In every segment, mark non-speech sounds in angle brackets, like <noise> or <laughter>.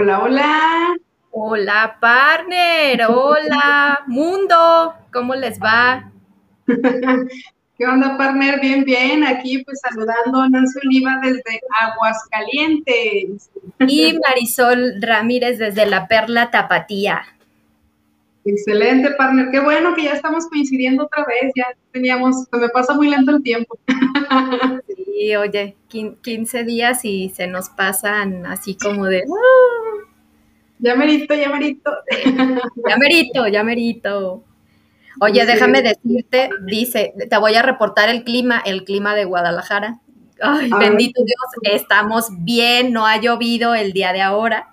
Hola, hola. Hola, partner. Hola, mundo. ¿Cómo les va? <laughs> ¿Qué onda, partner? Bien, bien. Aquí pues saludando a Nancy Oliva desde Aguascalientes. Y Marisol Ramírez desde La Perla Tapatía. Excelente, partner. Qué bueno que ya estamos coincidiendo otra vez. Ya teníamos, se me pasa muy lento el tiempo. Sí, oye, 15 días y se nos pasan así como de... ¡uh! Ya merito, ya merito. <laughs> Ya merito, ya merito. Oye, déjame decirte, dice, te voy a reportar el clima, el clima de Guadalajara. Ay, bendito Dios, estamos bien, no ha llovido el día de ahora,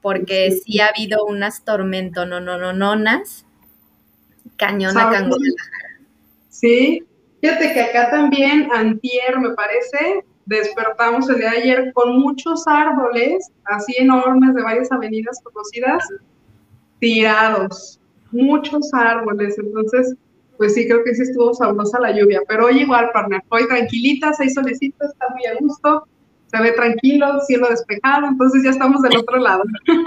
porque sí, ha habido unas tormentas, no, no, no, nonas, cañona acá Sí, fíjate que acá también, antier, me parece, despertamos el día de ayer con muchos árboles, así enormes, de varias avenidas conocidas, tirados, muchos árboles, entonces, pues sí, creo que sí estuvo sabrosa la lluvia, pero hoy igual, partner, hoy tranquilita, seis solecitos, está muy a gusto, se ve tranquilo, cielo despejado, entonces ya estamos del otro lado. <laughs>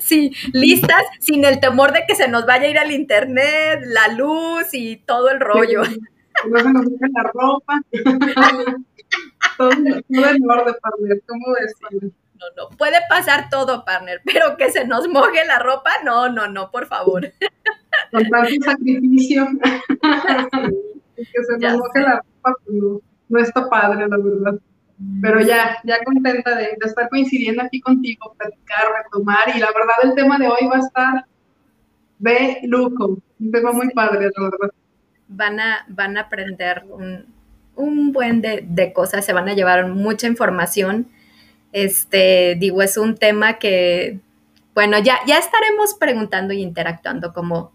Sí, listas, sin el temor de que se nos vaya a ir al internet, la luz y todo el rollo <laughs> no se nos moje la ropa. <laughs> todo, todo en orden, partner. ¿Cómo es, No, no, puede pasar todo, partner, pero que se nos moje la ropa, no, no, no, por favor. Con tanto sacrificio. <laughs> que se nos moje la ropa, pues no, no está padre, la verdad. Pero ya, ya contenta de, de, estar coincidiendo aquí contigo, platicar, retomar. Y la verdad, el tema de hoy va a estar de lujo. Un tema muy padre, la verdad van a, van a aprender un, buen de, cosas, se van a llevar mucha información. Este, digo, es un tema que, bueno, ya, ya estaremos preguntando y interactuando como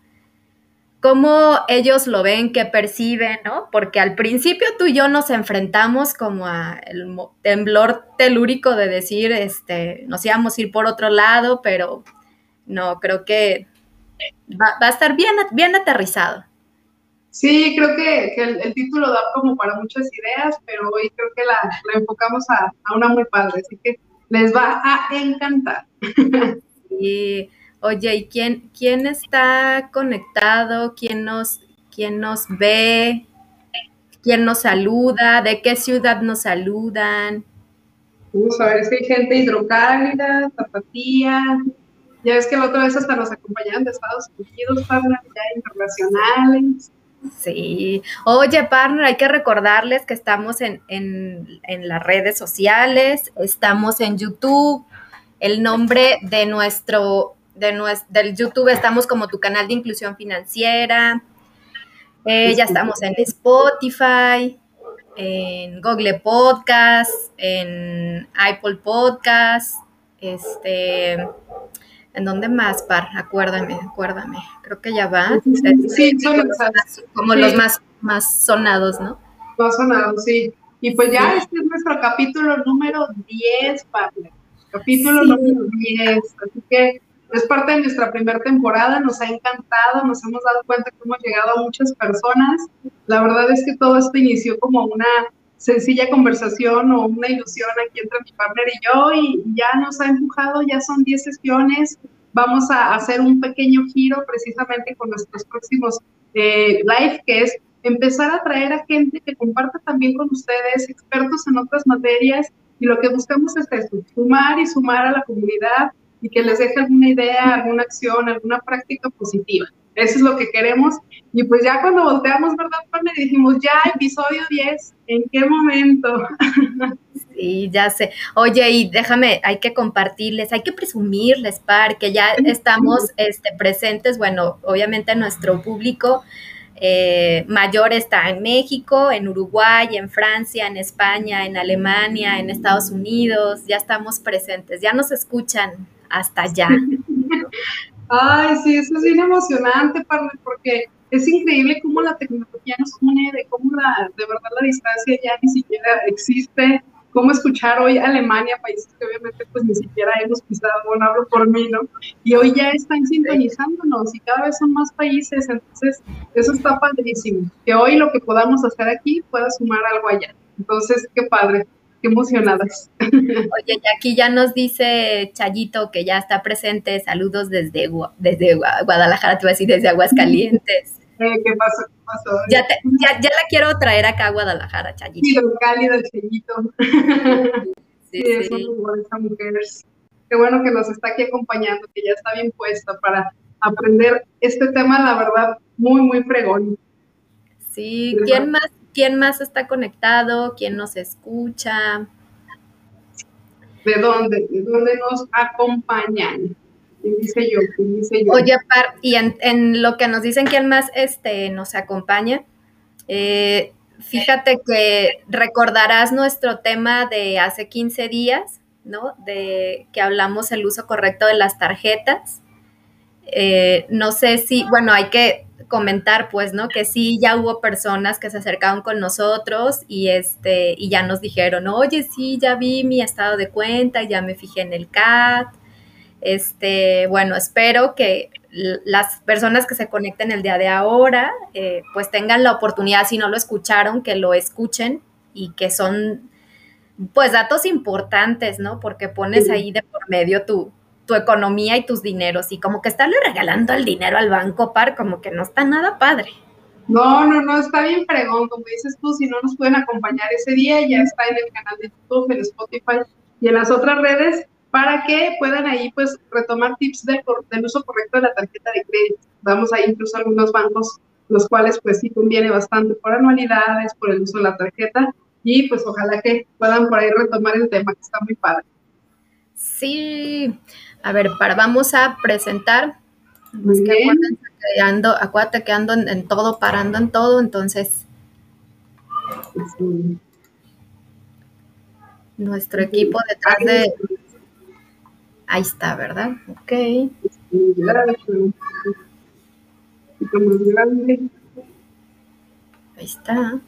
cómo ellos lo ven, qué perciben, ¿no? Porque al principio tú y yo nos enfrentamos como a el temblor telúrico de decir, este, nos íbamos a ir por otro lado, pero no, creo que va, va a estar bien, bien aterrizado. Sí, creo que, el, título da como para muchas ideas, pero hoy creo que la, enfocamos a, una muy padre, así que les va a encantar. <laughs> Y, oye, ¿y quién, quién está conectado? ¿Quién nos, quién nos ve? ¿Quién nos saluda? ¿De qué ciudad nos saludan? Vamos a ver, es que hay gente hidrocálida, zapatía. Ya ves que la otra vez hasta nos acompañaban de Estados Unidos, para ya internacionales. Sí. Oye, partner, hay que recordarles que estamos en, las redes sociales, estamos en YouTube. El nombre de nuestro, de nuestro, del YouTube estamos como tu canal de inclusión financiera. Eh, ya estamos en Spotify, en Google Podcast, en Apple Podcast, este, ¿En dónde más, Par? Acuérdame, acuérdame. Creo que ya va. Sí, son como los más, más sonados, ¿no? Más sonados, sí. Y pues ya este es nuestro capítulo número 10, partner. Capítulo número 10. Así que es parte de nuestra primera temporada, nos ha encantado, nos hemos dado cuenta que hemos llegado a muchas personas. La verdad es que todo esto inició como una sencilla conversación o una ilusión aquí entre mi partner y yo y ya nos ha empujado, ya son 10 sesiones, vamos a hacer un pequeño giro precisamente con nuestros próximos eh, live, que es empezar a traer a gente que comparta también con ustedes, expertos en otras materias, y lo que buscamos es eso, sumar y sumar a la comunidad y que les deje alguna idea, alguna acción, alguna práctica positiva. Eso es lo que queremos. Y pues ya cuando volteamos, ¿verdad, Pame? Dijimos, ya, episodio 10, ¿en qué momento? <laughs> Sí, ya sé. Oye, y déjame, hay que compartirles, hay que presumirles, Par, que ya estamos este, presentes, bueno, obviamente nuestro público eh, mayor está en México, en Uruguay, en Francia, en España, en Alemania, en Estados Unidos, ya estamos presentes, ya nos escuchan hasta allá. <laughs> Ay, sí, eso es bien emocionante, porque es increíble cómo la tecnología nos une, de cómo la, de verdad la distancia ya ni siquiera existe, cómo escuchar hoy Alemania, países que obviamente pues ni siquiera hemos pisado, bueno, hablo por mí, ¿no? Y hoy ya están sintonizándonos y cada vez son más países, entonces eso está padrísimo, que hoy lo que podamos hacer aquí pueda sumar algo allá. Entonces, qué padre. Qué emocionadas. Oye, y aquí ya nos dice Chayito que ya está presente. Saludos desde, desde Guadalajara, te voy a decir, desde Aguascalientes. <laughs> Eh, ¿Qué pasó? ¿Qué pasó? Ya, ya, ya, la quiero traer acá a Guadalajara, Chayito. Sí, lo cálido, Chayito. <laughs> Sí, sí, sí. esa mujer. Qué bueno que nos está aquí acompañando, que ya está bien puesta para aprender este tema, la verdad, muy, muy fregón. Sí, ¿quién más, quién más está conectado? ¿Quién nos escucha? ¿De dónde? ¿De dónde nos acompañan? ¿Quién dice yo? ¿Quién dice yo? Oye, Par, y en, lo que nos dicen quién más este, nos acompaña, eh, fíjate que recordarás nuestro tema de hace 15 días, ¿no? De que hablamos el uso correcto de las tarjetas. Eh, no sé si, bueno, hay que comentar, pues, ¿no? Que sí, ya hubo personas que se acercaron con nosotros y este, y ya nos dijeron, oye, sí, ya vi mi estado de cuenta, ya me fijé en el CAT. Este, bueno, espero que las personas que se conecten el día de ahora, eh, pues tengan la oportunidad, si no lo escucharon, que lo escuchen y que son, pues, datos importantes, ¿no? Porque pones ahí de por medio tu, tu economía y tus dineros y como que estarle regalando el dinero al banco par como que no está nada padre. No, no, no, está bien fregón, como dices tú, si no nos pueden acompañar ese día, ya está en el canal de YouTube, en Spotify y en las otras redes para que puedan ahí pues retomar tips de, del uso correcto de la tarjeta de crédito. Damos ahí incluso algunos bancos, los cuales pues sí conviene bastante por anualidades, por el uso de la tarjeta y pues ojalá que puedan por ahí retomar el tema que está muy padre. Sí, a ver, para, vamos a presentar. acuérdate que ando en, todo, parando en todo, entonces. Nuestro equipo detrás de. Ahí está, ¿verdad? Ok. Ahí está.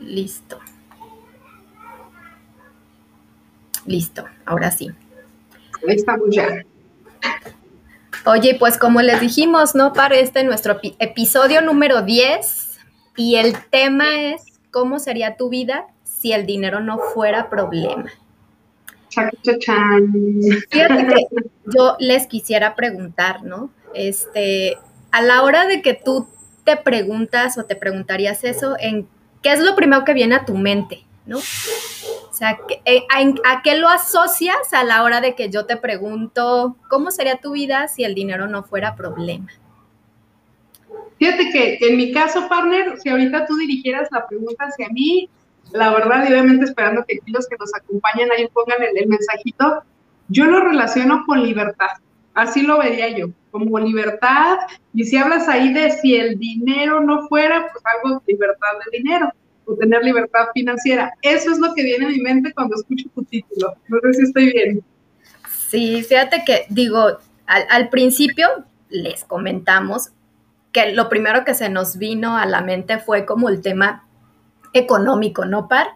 Listo. Listo, ahora sí. Ahí estamos ya. Oye, pues como les dijimos, ¿no? Para este nuestro episodio número 10 y el tema es ¿cómo sería tu vida si el dinero no fuera problema? Fíjate que yo les quisiera preguntar, ¿no? Este, a la hora de que tú te preguntas o te preguntarías eso, ¿en qué es lo primero que viene a tu mente, ¿no? Sea, eh, ¿a, qué lo asocias a la hora de que yo te pregunto cómo sería tu vida si el dinero no fuera problema? Fíjate que, en mi caso, partner, si ahorita tú dirigieras la pregunta hacia mí, la verdad, y obviamente esperando que los que nos acompañan ahí pongan el, el mensajito, yo lo relaciono con libertad. Así lo vería yo, como libertad. Y si hablas ahí de si el dinero no fuera, pues algo libertad de dinero o tener libertad financiera. Eso es lo que viene a mi mente cuando escucho tu título. No sé si estoy bien. Sí, fíjate que digo, al, principio les comentamos que lo primero que se nos vino a la mente fue como el tema económico, ¿no, Par?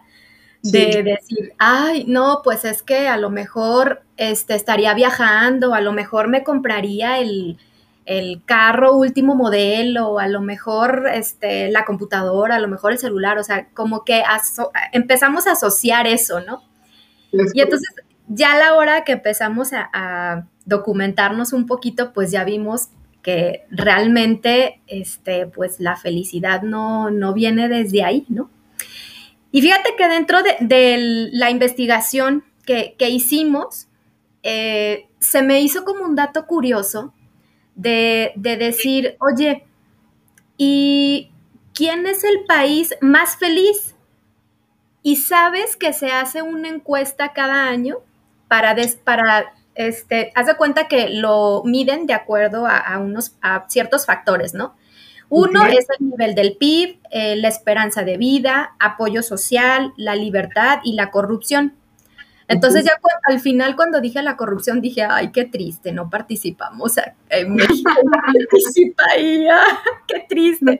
De decir, ay, no, pues es que a lo mejor este, estaría viajando, a lo mejor me compraría el, el carro último modelo, a lo mejor este, la computadora, a lo mejor el celular, o sea, como que empezamos a asociar eso, ¿no? Y entonces ya a la hora que empezamos a, documentarnos un poquito, pues ya vimos que realmente, este, pues la felicidad no, no viene desde ahí, ¿no? Y fíjate que dentro de, la investigación que, hicimos, eh, se me hizo como un dato curioso de, decir, oye, ¿y quién es el país más feliz? Y sabes que se hace una encuesta cada año para, para este, haz de cuenta que lo miden de acuerdo a, unos, a ciertos factores, ¿no? Uno es el nivel del PIB, eh, la esperanza de vida, apoyo social, la libertad y la corrupción. Entonces ya al final cuando dije la corrupción dije, ay, qué triste, no participamos en México, <laughs> no qué triste.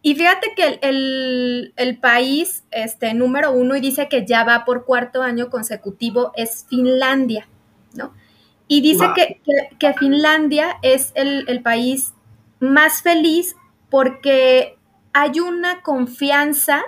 Y fíjate que el, país este, número uno y dice que ya va por cuarto año consecutivo es Finlandia, ¿no? Y dice que, Finlandia es el, el país más feliz porque hay una confianza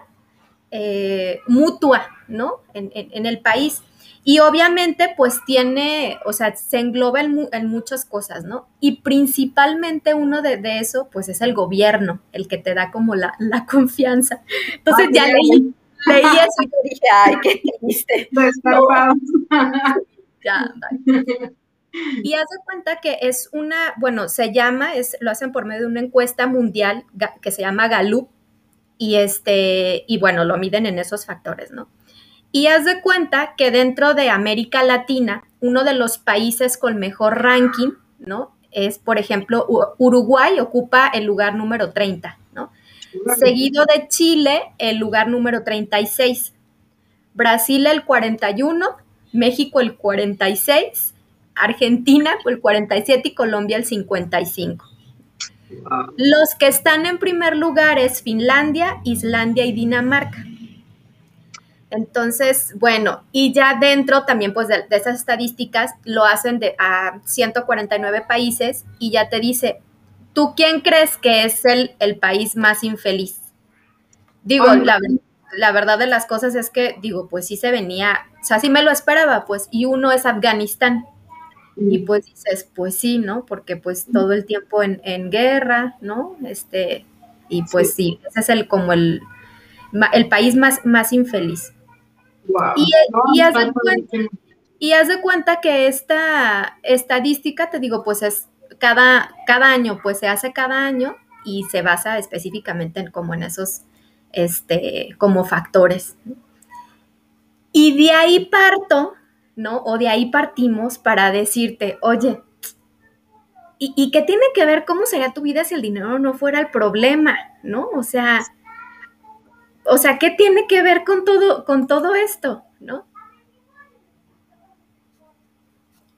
eh, mutua, ¿no? En, el país. Y obviamente, pues tiene, o sea, se engloba en, muchas cosas, ¿no? Y principalmente uno de, eso, pues es el gobierno, el que te da como la, confianza. Entonces ya leí, leí eso y dije, ay, qué triste. <laughs> <laughs> ya, Y haz de cuenta que es una, bueno, se llama, es, lo hacen por medio de una encuesta mundial que se llama Gallup, y este, y bueno, lo miden en esos factores, ¿no? Y haz de cuenta que dentro de América Latina, uno de los países con mejor ranking, ¿no? Es, por ejemplo, Uruguay ocupa el lugar número 30, ¿no? Seguido de Chile, el lugar número 36. Brasil el 41, México el 46, Argentina el 47 y Colombia el 55. Los que están en primer lugar es Finlandia, Islandia y Dinamarca. Entonces, bueno, y ya dentro también pues de, esas estadísticas lo hacen de, a 149 países y ya te dice, ¿tú quién crees que es el, el país más infeliz? Digo, la, la, verdad de las cosas es que, digo, pues sí se venía, o sea, sí me lo esperaba, pues, y uno es Afganistán. Y pues dices, pues sí, ¿no? Porque pues todo el tiempo en, guerra, ¿no? Este, y pues sí. ese es el como el, el país más, más infeliz. Y, y, haz de cuenta, y, haz de cuenta, que esta estadística, te digo, pues es cada, cada año, pues se hace cada año y se basa específicamente en como en esos, este, como factores. Y de ahí parto ¿no? O de ahí partimos para decirte, oye, ¿y, qué tiene que ver cómo sería tu vida si el dinero no fuera el problema, ¿no? O sea, o sea, ¿qué tiene que ver con todo, con todo esto, ¿no?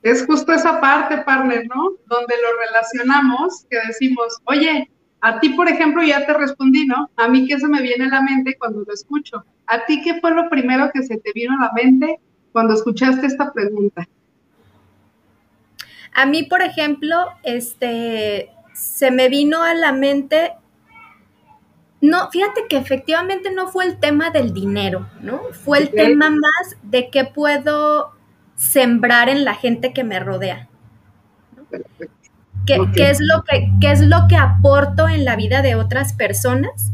Es justo esa parte, partner, ¿no? Donde lo relacionamos, que decimos, oye, a ti, por ejemplo, ya te respondí, ¿no? A mí, ¿qué se me viene a la mente cuando lo escucho? ¿A ti qué fue lo primero que se te vino a la mente cuando escuchaste esta pregunta? A mí, por ejemplo, este, se me vino a la mente, no, fíjate que efectivamente no fue el tema del dinero, ¿no? Fue el tema más de qué puedo sembrar en la gente que me rodea. ¿Qué, es lo que, qué es lo que aporto en la vida de otras personas?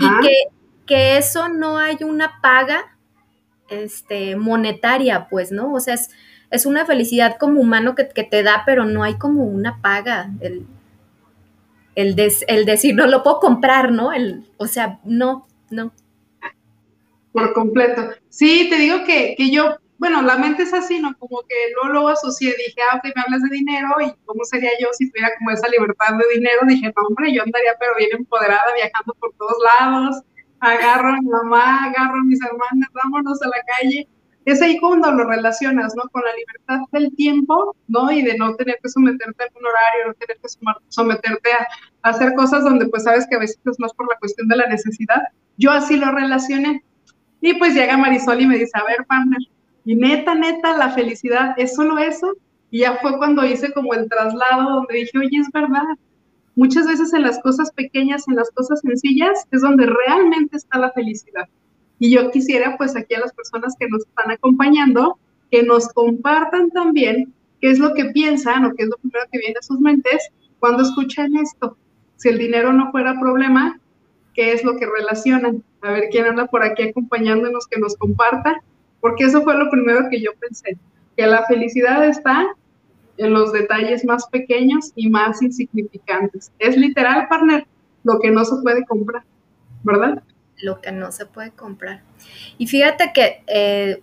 Y que, que eso no hay una paga este, monetaria, pues, ¿no? O sea, es, es una felicidad como humano que, te da, pero no hay como una paga. El, el, decir, no lo puedo comprar, ¿no? El, o sea, no, no. Por completo. Sí, te digo que, que yo, bueno, la mente es así, ¿no? Como que luego, lo asocié, dije, ah, ok, me hablas de dinero y cómo sería yo si tuviera como esa libertad de dinero. Dije, no, hombre, yo andaría pero bien empoderada, viajando por todos lados, agarro a mi mamá, agarro a mis hermanas, vámonos a la calle. Es ahí cuando lo relacionas, ¿no? Con la libertad del tiempo, ¿no? Y de no tener que someterte a un horario, no tener que someterte a, hacer cosas donde pues sabes que a veces es más por la cuestión de la necesidad. Yo así lo relacioné. Y pues llega Marisol y me dice, a ver, partner, y neta, neta, la felicidad es solo eso. Y ya fue cuando hice como el traslado donde dije, oye, es verdad, Muchas veces en las cosas pequeñas, en las cosas sencillas, es donde realmente está la felicidad. Y yo quisiera, pues aquí a las personas que nos están acompañando, que nos compartan también qué es lo que piensan o qué es lo primero que viene a sus mentes cuando escuchan esto. Si el dinero no fuera problema, ¿qué es lo que relacionan? A ver quién anda por aquí acompañándonos, que nos comparta, porque eso fue lo primero que yo pensé, que la felicidad está en los detalles más pequeños y más insignificantes. Es literal, partner, lo que no se puede comprar, ¿verdad? Lo que no se puede comprar. Y fíjate que eh,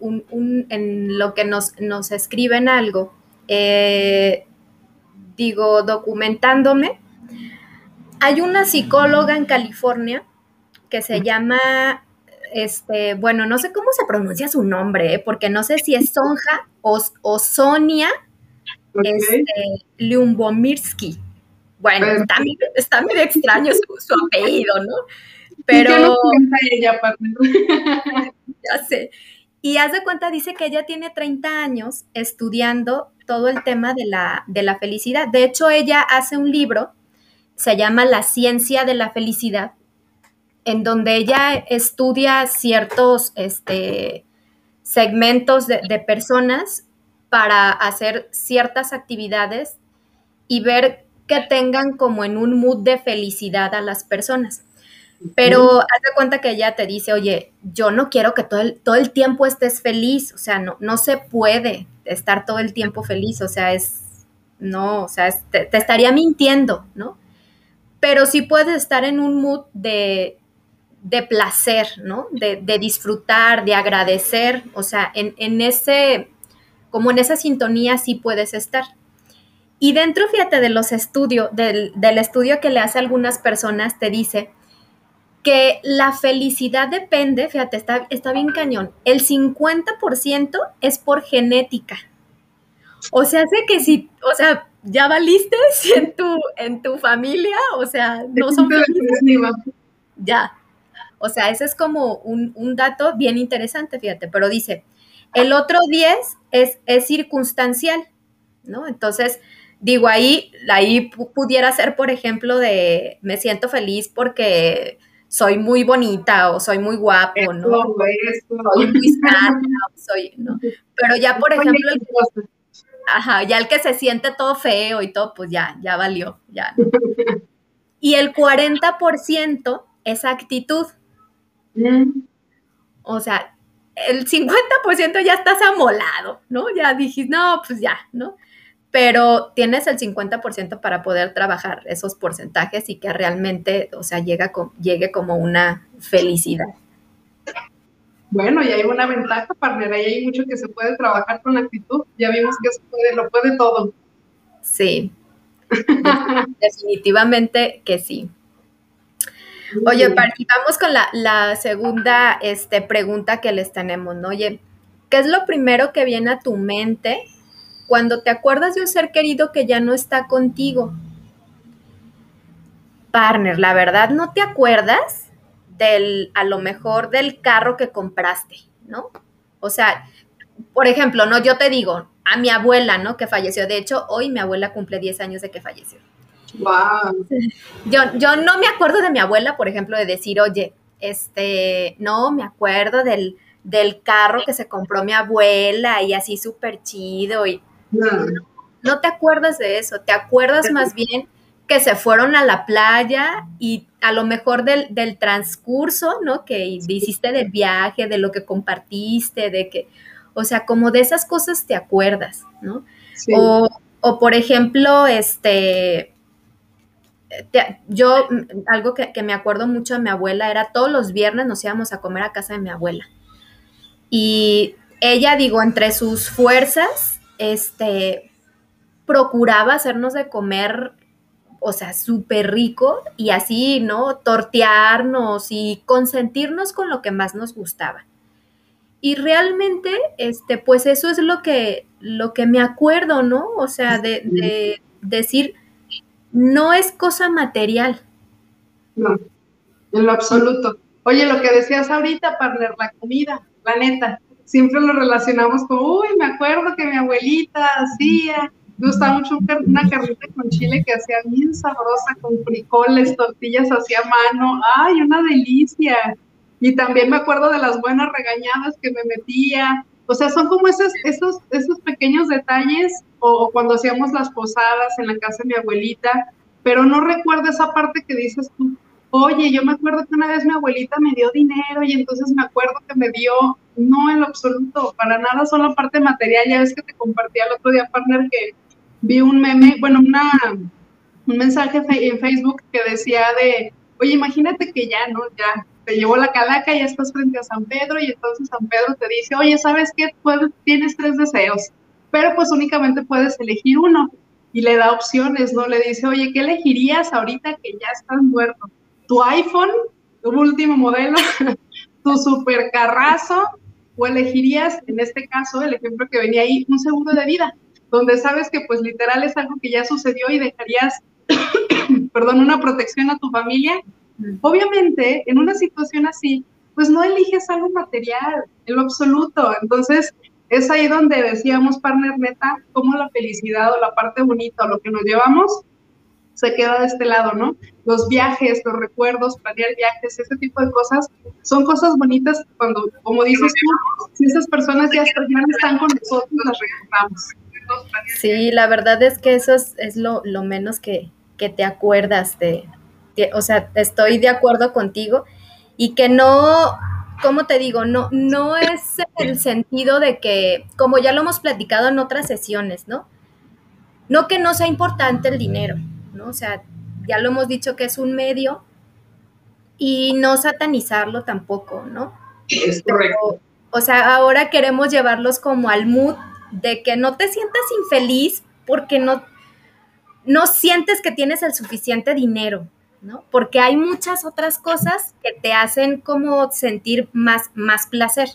en lo que nos, nos escriben algo, eh, digo, documentándome, hay una psicóloga en California que se llama, este, bueno, no sé cómo se pronuncia su nombre, ¿eh? porque no sé si es Sonja o, o Sonia este, Liumbomirsky. Bueno, está, está, medio extraño su, apellido, ¿no? Pero... ella, <laughs> ya sé. Y haz de cuenta, dice que ella tiene 30 años estudiando todo el tema de la, de la felicidad. De hecho, ella hace un libro, se llama La ciencia de la felicidad, en donde ella estudia ciertos este, segmentos de, de personas para hacer ciertas actividades y ver que tengan como en un mood de felicidad a las personas. Pero haz de cuenta que ella te dice, oye, yo no quiero que todo el, todo el tiempo estés feliz, o sea, no, no se puede estar todo el tiempo feliz, o sea, es, no, o sea, te, estaría mintiendo, ¿no? Pero sí puedes estar en un mood de, de placer, ¿no? De, de, disfrutar, de agradecer, o sea, en, en, ese, como en esa sintonía sí puedes estar. Y dentro, fíjate, de los estudios, del, del estudio que le hace a algunas personas, te dice, que la felicidad depende, fíjate, está, está bien cañón, el 50% es por genética. O sea, sé que si, o sea, ya valiste <laughs> si en tu, en tu familia, o sea, no son felices. Ya. O sea, ese es como un, un, dato bien interesante, fíjate, pero dice, el otro 10 es, es circunstancial, ¿no? Entonces, digo, ahí, ahí pudiera ser, por ejemplo, de me siento feliz porque soy muy bonita o soy muy guapo, ¿no? Soy muy sana, soy, ¿no? Pero ya, por ejemplo, ajá, ya el que se siente todo feo y todo, pues ya, ya valió, ya. <laughs> Y el 40% es actitud. Mm. O sea, el 50% ya estás amolado, ¿no? Ya dijiste, no, pues ya, ¿no? Pero tienes el 50% para poder trabajar esos porcentajes y que realmente, o sea, llega llegue como una felicidad. Bueno, y hay una ventaja, partner, ahí hay mucho que se puede trabajar con la actitud. Ya vimos que se puede, lo puede todo. Sí, <laughs> definitivamente que sí. Oye, vamos con la, la, segunda este, pregunta que les tenemos, ¿no? Oye, ¿qué es lo primero que viene a tu mente cuando te acuerdas de un ser querido que ya no está contigo. Partner, la verdad, no te acuerdas del, a lo mejor del carro que compraste, ¿no? O sea, por ejemplo, no, yo te digo, a mi abuela, ¿no? Que falleció. De hecho, hoy mi abuela cumple 10 años de que falleció. Wow. Yo, yo no me acuerdo de mi abuela, por ejemplo, de decir, oye, este, no, me acuerdo del, del carro que se compró mi abuela y así súper chido y no. te acuerdas de eso, te acuerdas más bien que se fueron a la playa y a lo mejor del, transcurso, ¿no? Que hiciste del viaje, de lo que compartiste, de que, o sea, como de esas cosas te acuerdas, ¿no? O, por ejemplo, este, yo, algo que, que, me acuerdo mucho de mi abuela era todos los viernes nos íbamos a comer a casa de mi abuela. Y ella, digo, entre sus fuerzas, este, procuraba hacernos de comer, o sea, súper rico y así, ¿no? Tortearnos y consentirnos con lo que más nos gustaba. Y realmente, este, pues eso es lo que, lo que me acuerdo, ¿no? O sea, de, de decir, no es cosa material. No, en lo absoluto. Oye, lo que decías ahorita, partner, la comida, la neta, siempre lo relacionamos con, uy, me acuerdo que mi abuelita hacía, me gustaba mucho una carnita con chile que hacía bien sabrosa, con frijoles, tortillas hacía mano, ay, una delicia. Y también me acuerdo de las buenas regañadas que me metía. O sea, son como esos, esos, esos pequeños detalles, o, cuando hacíamos las posadas en la casa de mi abuelita, pero no recuerdo esa parte que dices tú, oye, yo me acuerdo que una vez mi abuelita me dio dinero y entonces me acuerdo que me dio, no en lo absoluto, para nada, solo parte material. Ya ves que te compartí el otro día, partner, que vi un meme, bueno, una, un mensaje en Facebook que decía de, oye, imagínate que ya, ¿no? Ya te llevó la calaca ya estás frente a San Pedro y entonces San Pedro te dice, oye, ¿sabes qué? Puedes, tienes tres deseos, pero pues únicamente puedes elegir uno. Y le da opciones, ¿no? Le dice, oye, ¿qué elegirías ahorita que ya estás muerto? tu iPhone, tu último modelo, <laughs> tu supercarrazo, o elegirías, en este caso, el ejemplo que venía ahí, un seguro de vida, donde sabes que pues literal es algo que ya sucedió y dejarías, <coughs> perdón, una protección a tu familia. Obviamente, en una situación así, pues no eliges algo material, en lo absoluto. Entonces, es ahí donde decíamos, partner neta, cómo la felicidad o la parte bonita o lo que nos llevamos se queda de este lado, ¿no? Los viajes, los recuerdos, planear viajes, ese tipo de cosas, son cosas bonitas cuando, como dices tú, si esas personas ya, están, están con nosotros, las recordamos. Sí, la verdad es que eso es, lo, menos que, te acuerdas de, o sea, estoy de acuerdo contigo y que no, ¿cómo te digo? No, no es el sentido de que, como ya lo hemos platicado en otras sesiones, ¿no? No que no sea importante el dinero, ¿no? O sea, ya lo hemos dicho que es un medio y no satanizarlo tampoco, ¿no? Es correcto. o sea, ahora queremos llevarlos como al mood de que no te sientas infeliz porque no, no sientes que tienes el suficiente dinero, ¿no? Porque hay muchas otras cosas que te hacen como sentir más, más placer.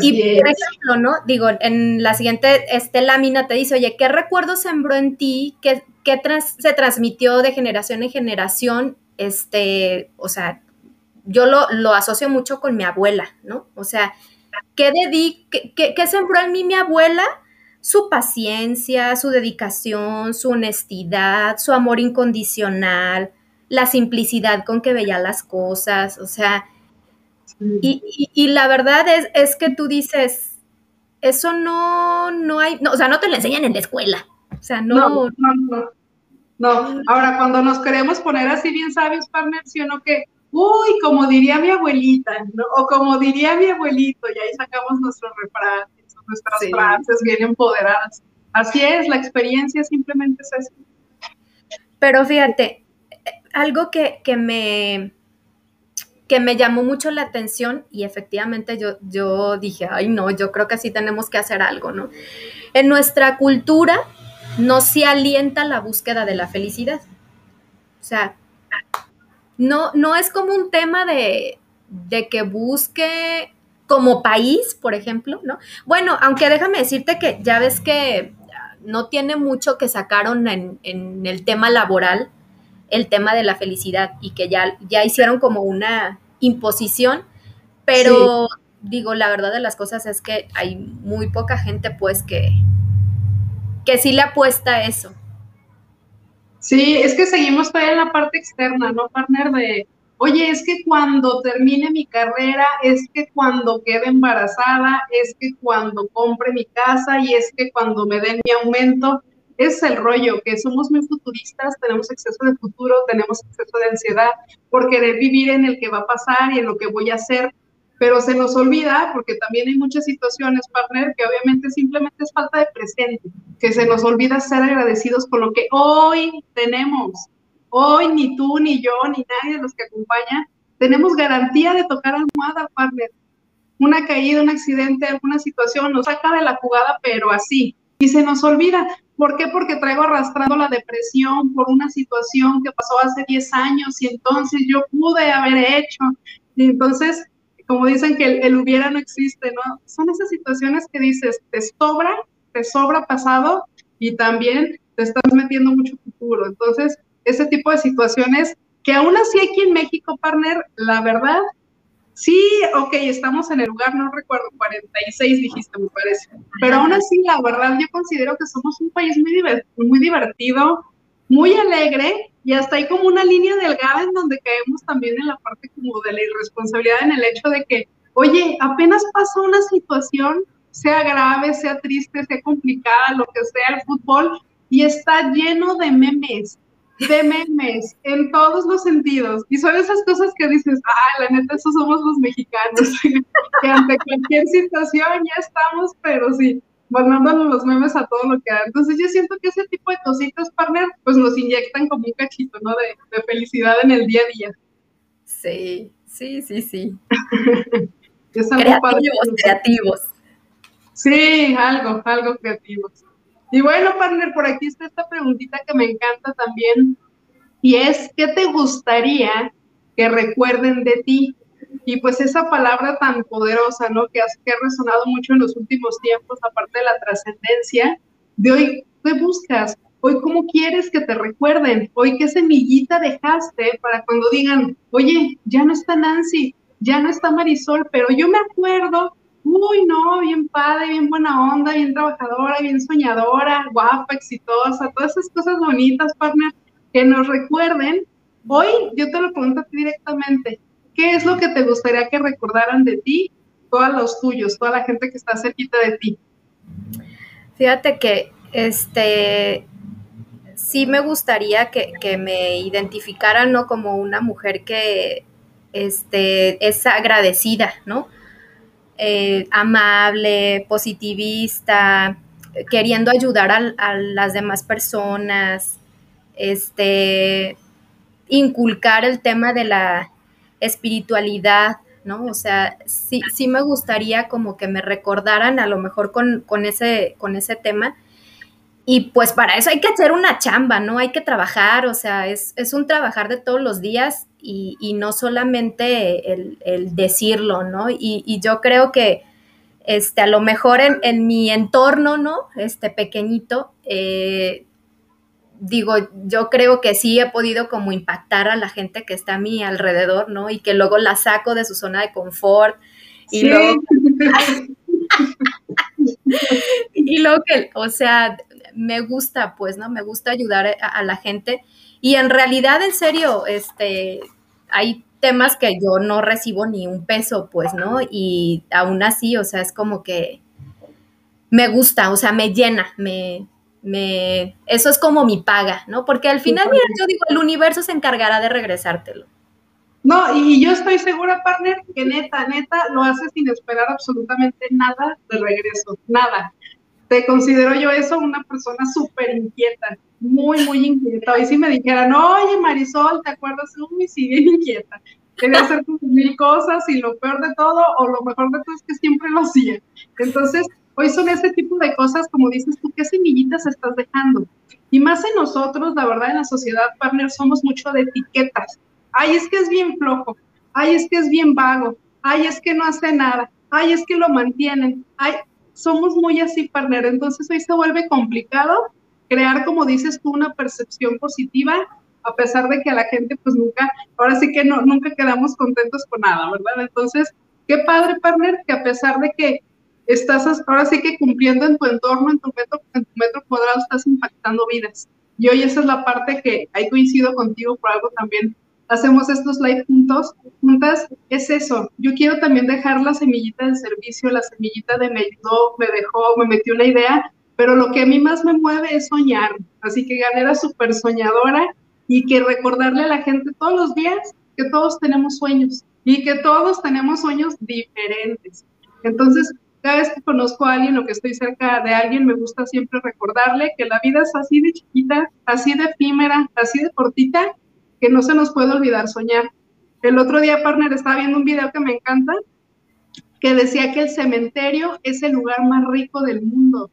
Y por ejemplo, ¿no? Digo, en la siguiente este, lámina te dice, oye, ¿qué recuerdo sembró en ti? ¿Qué, qué se transmitió de generación en generación? Este, o sea, yo lo, lo asocio mucho con mi abuela, ¿no? O sea, ¿qué, qué, qué sembró en mí mi abuela? Su paciencia, su dedicación, su honestidad, su amor incondicional, la simplicidad con que veía las cosas, o sea, y, la verdad es, es, que tú dices, eso no, no hay, no, o sea, no te lo enseñan en la escuela. O sea, no. No, no, no. Ahora, cuando nos queremos poner así bien sabios, partner, ¿sí o no? Que, uy, como diría mi abuelita, ¿no? O como diría mi abuelito, y ahí sacamos nuestros refranes, nuestras frases bien empoderadas. Así es, la experiencia simplemente es eso. Pero fíjate, algo que, que me que me llamó mucho la atención y efectivamente yo, yo dije, ay no, yo creo que así tenemos que hacer algo, ¿no? En nuestra cultura no se alienta la búsqueda de la felicidad. O sea, no, no es como un tema de, de que busque como país, por ejemplo, ¿no? Bueno, aunque déjame decirte que ya ves que no tiene mucho que sacaron en, en el tema laboral, el tema de la felicidad y que ya, ya hicieron como una imposición, pero digo, la verdad de las cosas es que hay muy poca gente pues que, que sí le apuesta a eso. Sí, es que seguimos todavía en la parte externa, ¿no, partner? De, oye, es que cuando termine mi carrera, es que cuando quede embarazada, es que cuando compre mi casa y es que cuando me den mi aumento, es el rollo, que somos muy futuristas, tenemos exceso de futuro, tenemos exceso de ansiedad por querer vivir en el que va a pasar y en lo que voy a hacer, pero se nos olvida, porque también hay muchas situaciones, partner, que obviamente simplemente es falta de presente, que se nos olvida ser agradecidos con lo que hoy tenemos. Hoy ni tú, ni yo, ni nadie de los que acompañan, tenemos garantía de tocar almohada, partner. Una caída, un accidente, alguna situación nos saca de la jugada, pero así. Y se nos olvida. ¿Por qué? Porque traigo arrastrando la depresión por una situación que pasó hace 10 años y entonces yo pude haber hecho. Y entonces, como dicen que el, hubiera no existe, ¿no? Son esas situaciones que dices, te sobra, te sobra pasado y también te estás metiendo mucho futuro. Entonces, ese tipo de situaciones que aún así aquí en México, partner, la verdad, Sí, ok, estamos en el lugar, no recuerdo, 46 dijiste, me parece. Pero aún así, la verdad, yo considero que somos un país muy, muy divertido, muy alegre y hasta hay como una línea delgada en donde caemos también en la parte como de la irresponsabilidad en el hecho de que, oye, apenas pasa una situación, sea grave, sea triste, sea complicada, lo que sea el fútbol, y está lleno de memes, de memes en todos los sentidos. Y son esas cosas que dices, ah, la neta, esos somos los mexicanos, <laughs> que ante cualquier situación ya estamos, pero sí, mandándonos los memes a todo lo que da. Entonces yo siento que ese tipo de cositas, partner, pues nos inyectan como un cachito, ¿no? De, felicidad en el día a día. Sí, sí, sí, sí. <laughs> es algo creativos, creativos. Sí, algo, algo creativos. Y bueno, partner, por aquí está esta preguntita que me encanta también, y es, ¿qué te gustaría que recuerden de ti? Y pues esa palabra tan poderosa, ¿no? Que, ha resonado mucho en los últimos tiempos, aparte de la trascendencia, de hoy, ¿qué buscas? Hoy, ¿cómo quieres que te recuerden? Hoy, ¿qué semillita dejaste para cuando digan, oye, ya no está Nancy, ya no está Marisol, pero yo me acuerdo uy, no, bien padre, bien buena onda, bien trabajadora, bien soñadora, guapa, exitosa, todas esas cosas bonitas, partner, que nos recuerden. Hoy yo te lo pregunto a ti directamente, ¿qué es lo que te gustaría que recordaran de ti, todos los tuyos, toda la gente que está cerquita de ti? Fíjate que este sí me gustaría que, me identificaran ¿no? como una mujer que este, es agradecida, ¿no? Eh, amable, positivista, queriendo ayudar a, las demás personas, este, inculcar el tema de la espiritualidad, ¿no? O sea, sí, sí me gustaría como que me recordaran a lo mejor con, ese, con ese tema. Y pues para eso hay que hacer una chamba, ¿no? Hay que trabajar, o sea, es, un trabajar de todos los días y, no solamente el, decirlo, ¿no? Y, yo creo que este, a lo mejor en, mi entorno, ¿no? Este pequeñito, eh, digo, yo creo que sí he podido como impactar a la gente que está a mi alrededor, ¿no? Y que luego la saco de su zona de confort y luego... <laughs> <laughs> y luego que, o sea, me gusta, pues, ¿no? Me gusta ayudar a, la gente. Y en realidad, en serio, este, hay temas que yo no recibo ni un peso, pues, ¿no? Y aún así, o sea, es como que me gusta, o sea, me llena, me, me, eso es como mi paga, ¿no? Porque al final, mira, yo digo, el universo se encargará de regresártelo. No, y yo estoy segura, partner, que neta, neta, lo haces sin esperar absolutamente nada de regreso, nada. Te considero yo eso una persona súper inquieta, muy, muy inquieta. Y si me dijeran, oye, Marisol, ¿te acuerdas? Uy, bien inquieta. Quería hacer mil cosas y lo peor de todo, o lo mejor de todo es que siempre lo hacía. Entonces, Hoy son ese tipo de cosas, como dices tú, ¿qué semillitas estás dejando? Y más en nosotros, la verdad, en la sociedad partner somos mucho de etiquetas. Ay, es que es bien flojo. Ay, es que es bien vago. Ay, es que no hace nada. Ay, es que lo mantienen. Ay, somos muy así, partner. Entonces hoy se vuelve complicado crear, como dices tú, una percepción positiva, a pesar de que a la gente, pues nunca, ahora sí que no, nunca quedamos contentos con nada, ¿verdad? Entonces, qué padre, partner, que a pesar de que estás ahora sí que cumpliendo en tu entorno, en tu metro, en tu metro cuadrado, estás impactando vidas. Y hoy esa es la parte que ahí coincido contigo por algo también. Hacemos estos live juntos, juntas, es eso. Yo quiero también dejar la semillita del servicio, la semillita de me ayudó, me dejó, me metió una idea, pero lo que a mí más me mueve es soñar. Así que Ganera súper soñadora y que recordarle a la gente todos los días que todos tenemos sueños y que todos tenemos sueños diferentes. Entonces, cada vez que conozco a alguien o que estoy cerca de alguien, me gusta siempre recordarle que la vida es así de chiquita, así de efímera, así de cortita, que no se nos puede olvidar soñar. El otro día, partner, estaba viendo un video que me encanta, que decía que el cementerio es el lugar más rico del mundo,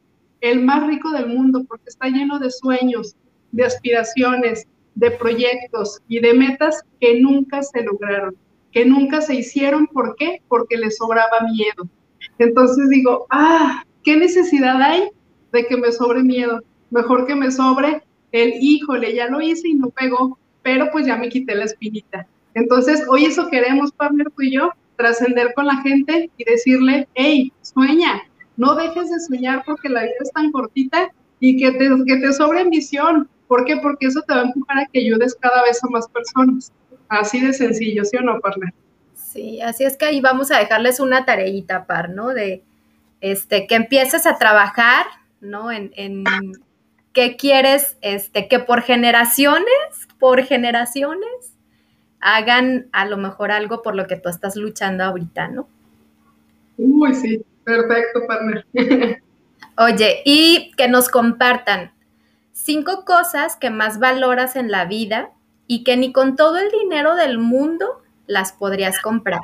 el más rico del mundo, porque está lleno de sueños, de aspiraciones, de proyectos y de metas que nunca se lograron, que nunca se hicieron. ¿Por qué? Porque les sobraba miedo entonces digo, ah, ¿qué necesidad hay de que me sobre miedo? Mejor que me sobre el, híjole, ya lo hice y no pegó, pero pues ya me quité la espinita. Entonces, hoy eso queremos, Pablo, y yo, trascender con la gente y decirle, hey, sueña, no dejes de soñar porque la vida es tan cortita y que te, que te sobre ambición. ¿Por qué? Porque eso te va a empujar a que ayudes cada vez a más personas. Así de sencillo, ¿sí o no, Parla? Sí, así es que ahí vamos a dejarles una tareita, par, ¿no? De este, que empieces a trabajar, ¿no? En, en qué quieres, este, que por generaciones, por generaciones, hagan a lo mejor algo por lo que tú estás luchando ahorita, ¿no? Uy, sí, perfecto, partner. Oye, y que nos compartan cinco cosas que más valoras en la vida y que ni con todo el dinero del mundo las podrías comprar.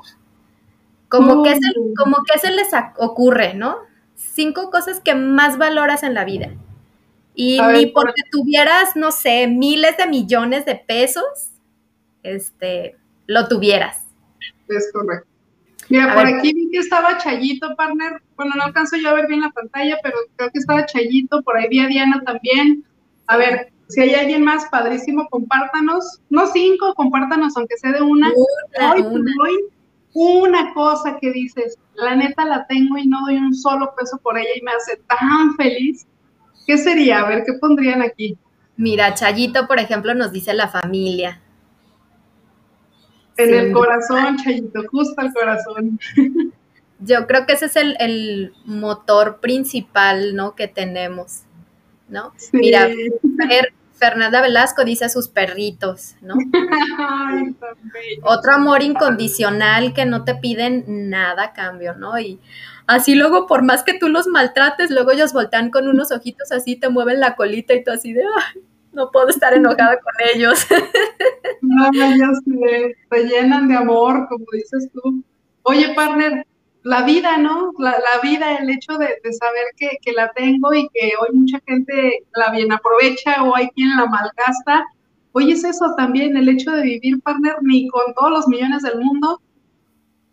Como, que, se, como que se les ocurre, ¿no? Cinco cosas que más valoras en la vida. Y ni porque tuvieras, no sé, miles de millones de pesos, este, lo tuvieras. Es correcto. Mira, por aquí vi que estaba Chayito, partner. Bueno, no alcanzo yo a ver bien la pantalla, pero creo que estaba Chayito. Por ahí vi a Diana también. A ver, si hay alguien más, padrísimo, compártanos. No cinco, compártanos, aunque sea de una. hoy, hoy, una cosa que dices, la neta la tengo y no doy un solo peso por ella y me hace tan feliz, ¿qué sería? A ver, ¿qué pondrían aquí? Mira, Chayito, por ejemplo, nos dice la familia. En el corazón, Chayito, justo el corazón. <laughs> Yo creo que ese es el, motor principal, ¿no? Que tenemos, ¿no? Mira, Fernanda Velasco dice a sus perritos, ¿no? <laughs> Otro amor incondicional que no te piden nada a cambio, ¿no? Y así luego, por más que tú los maltrates, luego ellos voltean con unos ojitos así, te mueven la colita y tú así de, no puedo estar enojada con ellos. <laughs> No, ellos te llenan de amor, como dices tú. Oye, partner, la vida, ¿no? La, vida, el hecho de, saber que, la tengo y que hoy mucha gente la bien aprovecha o hay quien la malgasta. Hoy es eso también, el hecho de vivir, partner, ni con todos los millones del mundo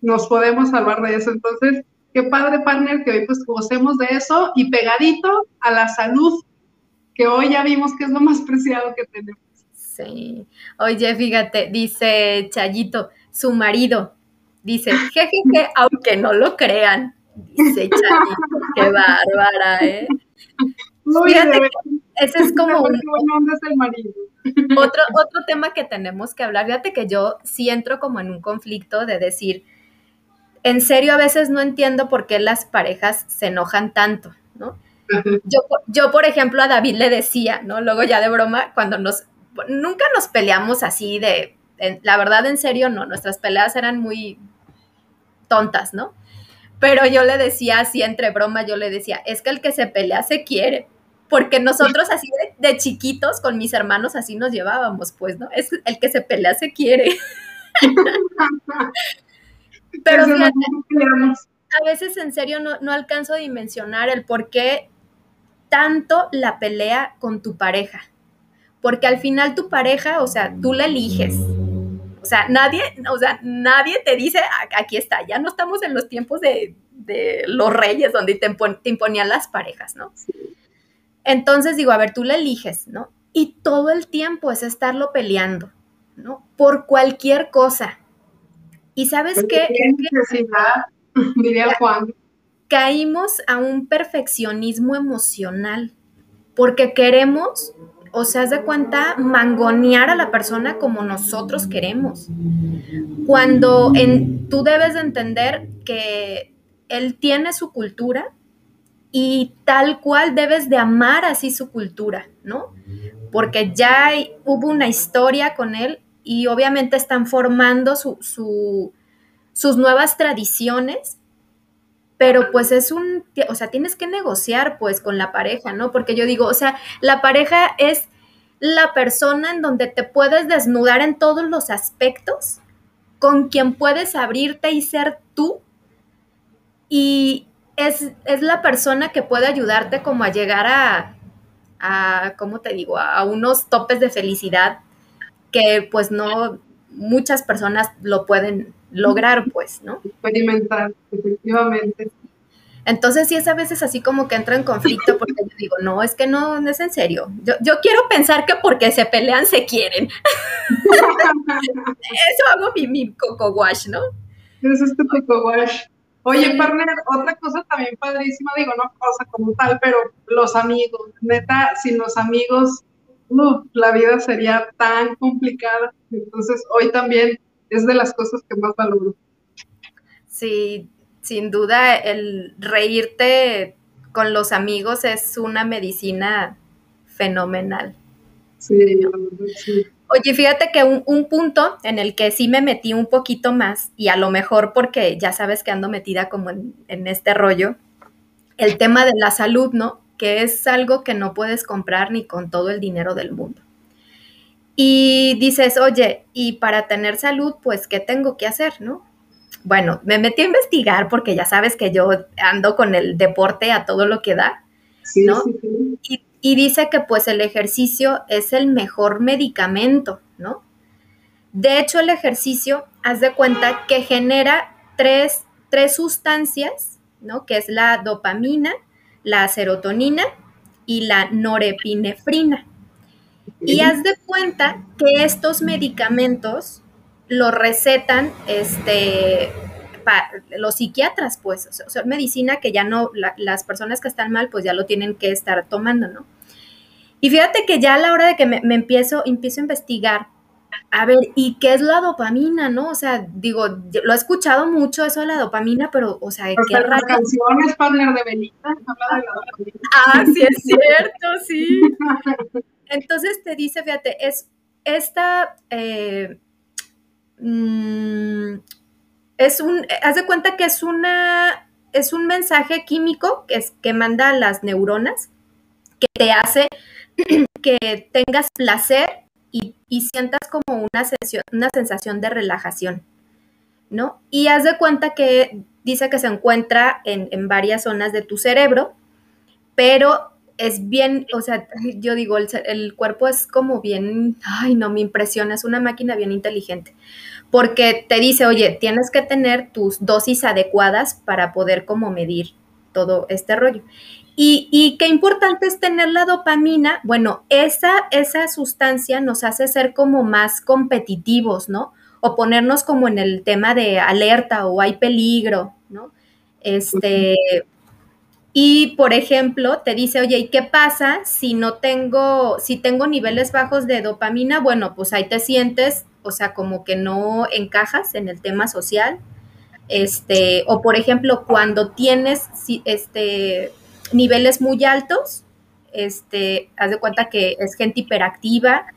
nos podemos salvar de eso. Entonces, qué padre, partner, que hoy pues gocemos de eso y pegadito a la salud, que hoy ya vimos que es lo más preciado que tenemos. Sí. Oye, fíjate, dice Chayito, su marido, Dice, jejeje, aunque no lo crean. Dice Chanito, <laughs> qué bárbara, ¿eh? Fíjate ese es como un, <laughs> otro, otro tema que tenemos que hablar. Fíjate que yo sí entro como en un conflicto de decir, en serio a veces no entiendo por qué las parejas se enojan tanto, ¿no? Yo, yo, por ejemplo, a David le decía, ¿no? Luego ya de broma, cuando nos, nunca nos peleamos así de, la verdad, en serio, no, nuestras peleas eran muy, tontas, ¿no? Pero yo le decía así, entre broma, yo le decía, es que el que se pelea se quiere, porque nosotros así de, chiquitos con mis hermanos así nos llevábamos, pues, ¿no? Es el que se pelea se quiere. <laughs> Pero fíjate, a veces en serio no, no alcanzo a dimensionar el por qué tanto la pelea con tu pareja. Porque al final tu pareja, o sea, tú la eliges, o sea, nadie, o sea, nadie te dice, aquí está, ya no estamos en los tiempos de, los reyes donde te, imponían las parejas, ¿no? Entonces digo, a ver, tú la eliges, ¿no? Y todo el tiempo es estarlo peleando, ¿no? Por cualquier cosa. Y sabes qué? <laughs> diría Juan. Caímos a un perfeccionismo emocional porque queremos o sea, de cuenta, mangonear a la persona como nosotros queremos. Cuando en, tú debes de entender que él tiene su cultura y tal cual debes de amar así su cultura, ¿no? Porque ya hubo una historia con él y obviamente están formando sus nuevas tradiciones pero pues es un, o sea, tienes que negociar pues con la pareja, ¿no? Porque yo digo, o sea, la pareja es la persona en donde te puedes desnudar en todos los aspectos, con quien puedes abrirte y ser tú, y es, la persona que puede ayudarte como a llegar a, a, ¿cómo te digo?, a unos topes de felicidad que pues no muchas personas lo pueden lograr, pues, ¿no? Experimentar, efectivamente. Entonces sí es a veces así como que entra en conflicto porque yo digo, no, es que no, no es en serio. Yo, yo quiero pensar que porque se pelean se quieren. <laughs> Eso hago mi, mi coco wash, ¿no? Eso es tu coco wash. Oye, partner, otra cosa también padrísima, digo, no cosa como tal, pero los amigos, neta, sin los amigos, la vida sería tan complicada. Entonces, hoy también es de las cosas que más valoro. Sí, sin duda el reírte con los amigos es una medicina fenomenal. Sí, Oye, fíjate que un, punto en el que sí me metí un poquito más, y a lo mejor porque ya sabes que ando metida como en, en este rollo, el tema de la salud, ¿no? Que es algo que no puedes comprar ni con todo el dinero del mundo. Y dices, oye, y para tener salud, pues, ¿qué tengo que hacer, no? Bueno, me metí a investigar porque ya sabes que yo ando con el deporte a todo lo que da, ¿no? Y, dice que pues el ejercicio es el mejor medicamento, ¿no? De hecho, el ejercicio, haz de cuenta que genera tres, tres sustancias, ¿no? Que es la dopamina, la serotonina y la norepinefrina. Y haz de cuenta que estos medicamentos los recetan este, los psiquiatras, pues, o sea, medicina que ya no, las personas que están mal, pues ya lo tienen que estar tomando, ¿no? Y fíjate que ya a la hora de que me, empiezo, empiezo a investigar, a ver, ¿y qué es la dopamina, no? O sea, digo, lo he escuchado mucho eso de la dopamina, pero, o sea, qué raro. canciones, partner de Benita, habla de la dopamina. Ah, sí, es cierto, sí. <laughs> Entonces te dice, fíjate, es esta, eh, mm, es un, haz de cuenta que es una, es un mensaje químico que, es, que manda a las neuronas que te hace <clears throat> que tengas placer y, sientas como una, una sensación de relajación, ¿no? Y haz de cuenta que dice que se encuentra en, en varias zonas de tu cerebro, pero es bien, o sea, yo digo, el, cuerpo es como bien, ay, no, me impresiona, es una máquina bien inteligente, porque te dice, oye, tienes que tener tus dosis adecuadas para poder como medir todo este rollo. Y, qué importante es tener la dopamina. Bueno, esa, esa sustancia nos hace ser como más competitivos, ¿no? O ponernos como en el tema de alerta o hay peligro, ¿no? Este, y, por ejemplo, te dice, oye, ¿y qué pasa si no tengo, si tengo niveles bajos de dopamina? Bueno, pues ahí te sientes, o sea, como que no encajas en el tema social. Este, o por ejemplo, cuando tienes este, niveles muy altos, este, haz de cuenta que es gente hiperactiva,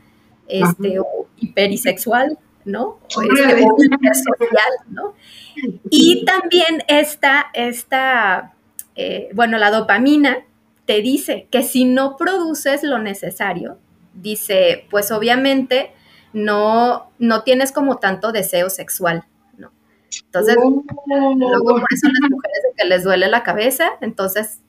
este, o hiperisexual, ¿no? O, este, <laughs> hipersocial, ¿no? Y también esta, esta eh, bueno, la dopamina te dice que si no produces lo necesario, dice, pues obviamente no, no tienes como tanto deseo sexual, ¿no? Entonces, luego por eso las mujeres que les duele la cabeza, entonces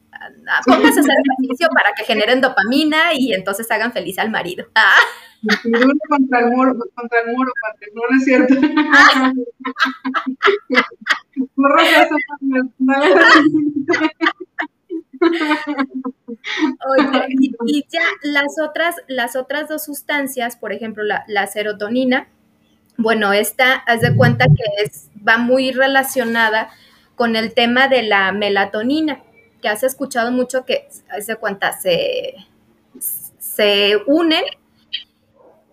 pónganse a hacer ejercicio para que generen dopamina y entonces hagan feliz al marido. <laughs> Ah. Contra el muro, contra el muro, no, no es cierto. <laughs> y, ya las otras, las otras dos sustancias, por ejemplo, la, la serotonina, bueno, esta, haz de cuenta que es, va muy relacionada con el tema de la melatonina, que has escuchado mucho que, haz de cuenta, se, se unen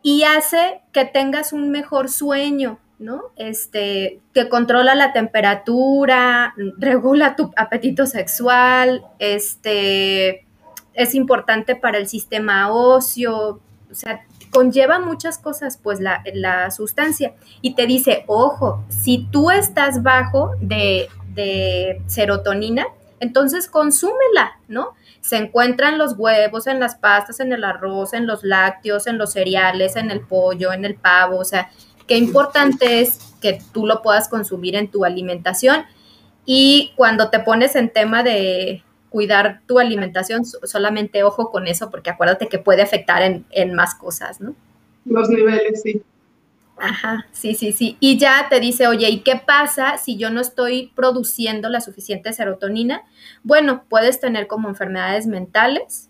y hace que tengas un mejor sueño, ¿no? Este, que controla la temperatura, regula tu apetito sexual, este, es importante para el sistema óseo, o sea, conlleva muchas cosas, pues, la, la sustancia. Y te dice, ojo, si tú estás bajo de, de serotonina, entonces consúmela, ¿no? Se encuentran los huevos en las pastas, en el arroz, en los lácteos, en los cereales, en el pollo, en el pavo, o sea, qué importante es que tú lo puedas consumir en tu alimentación y cuando te pones en tema de cuidar tu alimentación, solamente ojo con eso, porque acuérdate que puede afectar en, en más cosas, ¿no? Los niveles, sí. Ajá, sí, sí, sí. Y ya te dice, oye, ¿y qué pasa si yo no estoy produciendo la suficiente serotonina? Bueno, puedes tener como enfermedades mentales,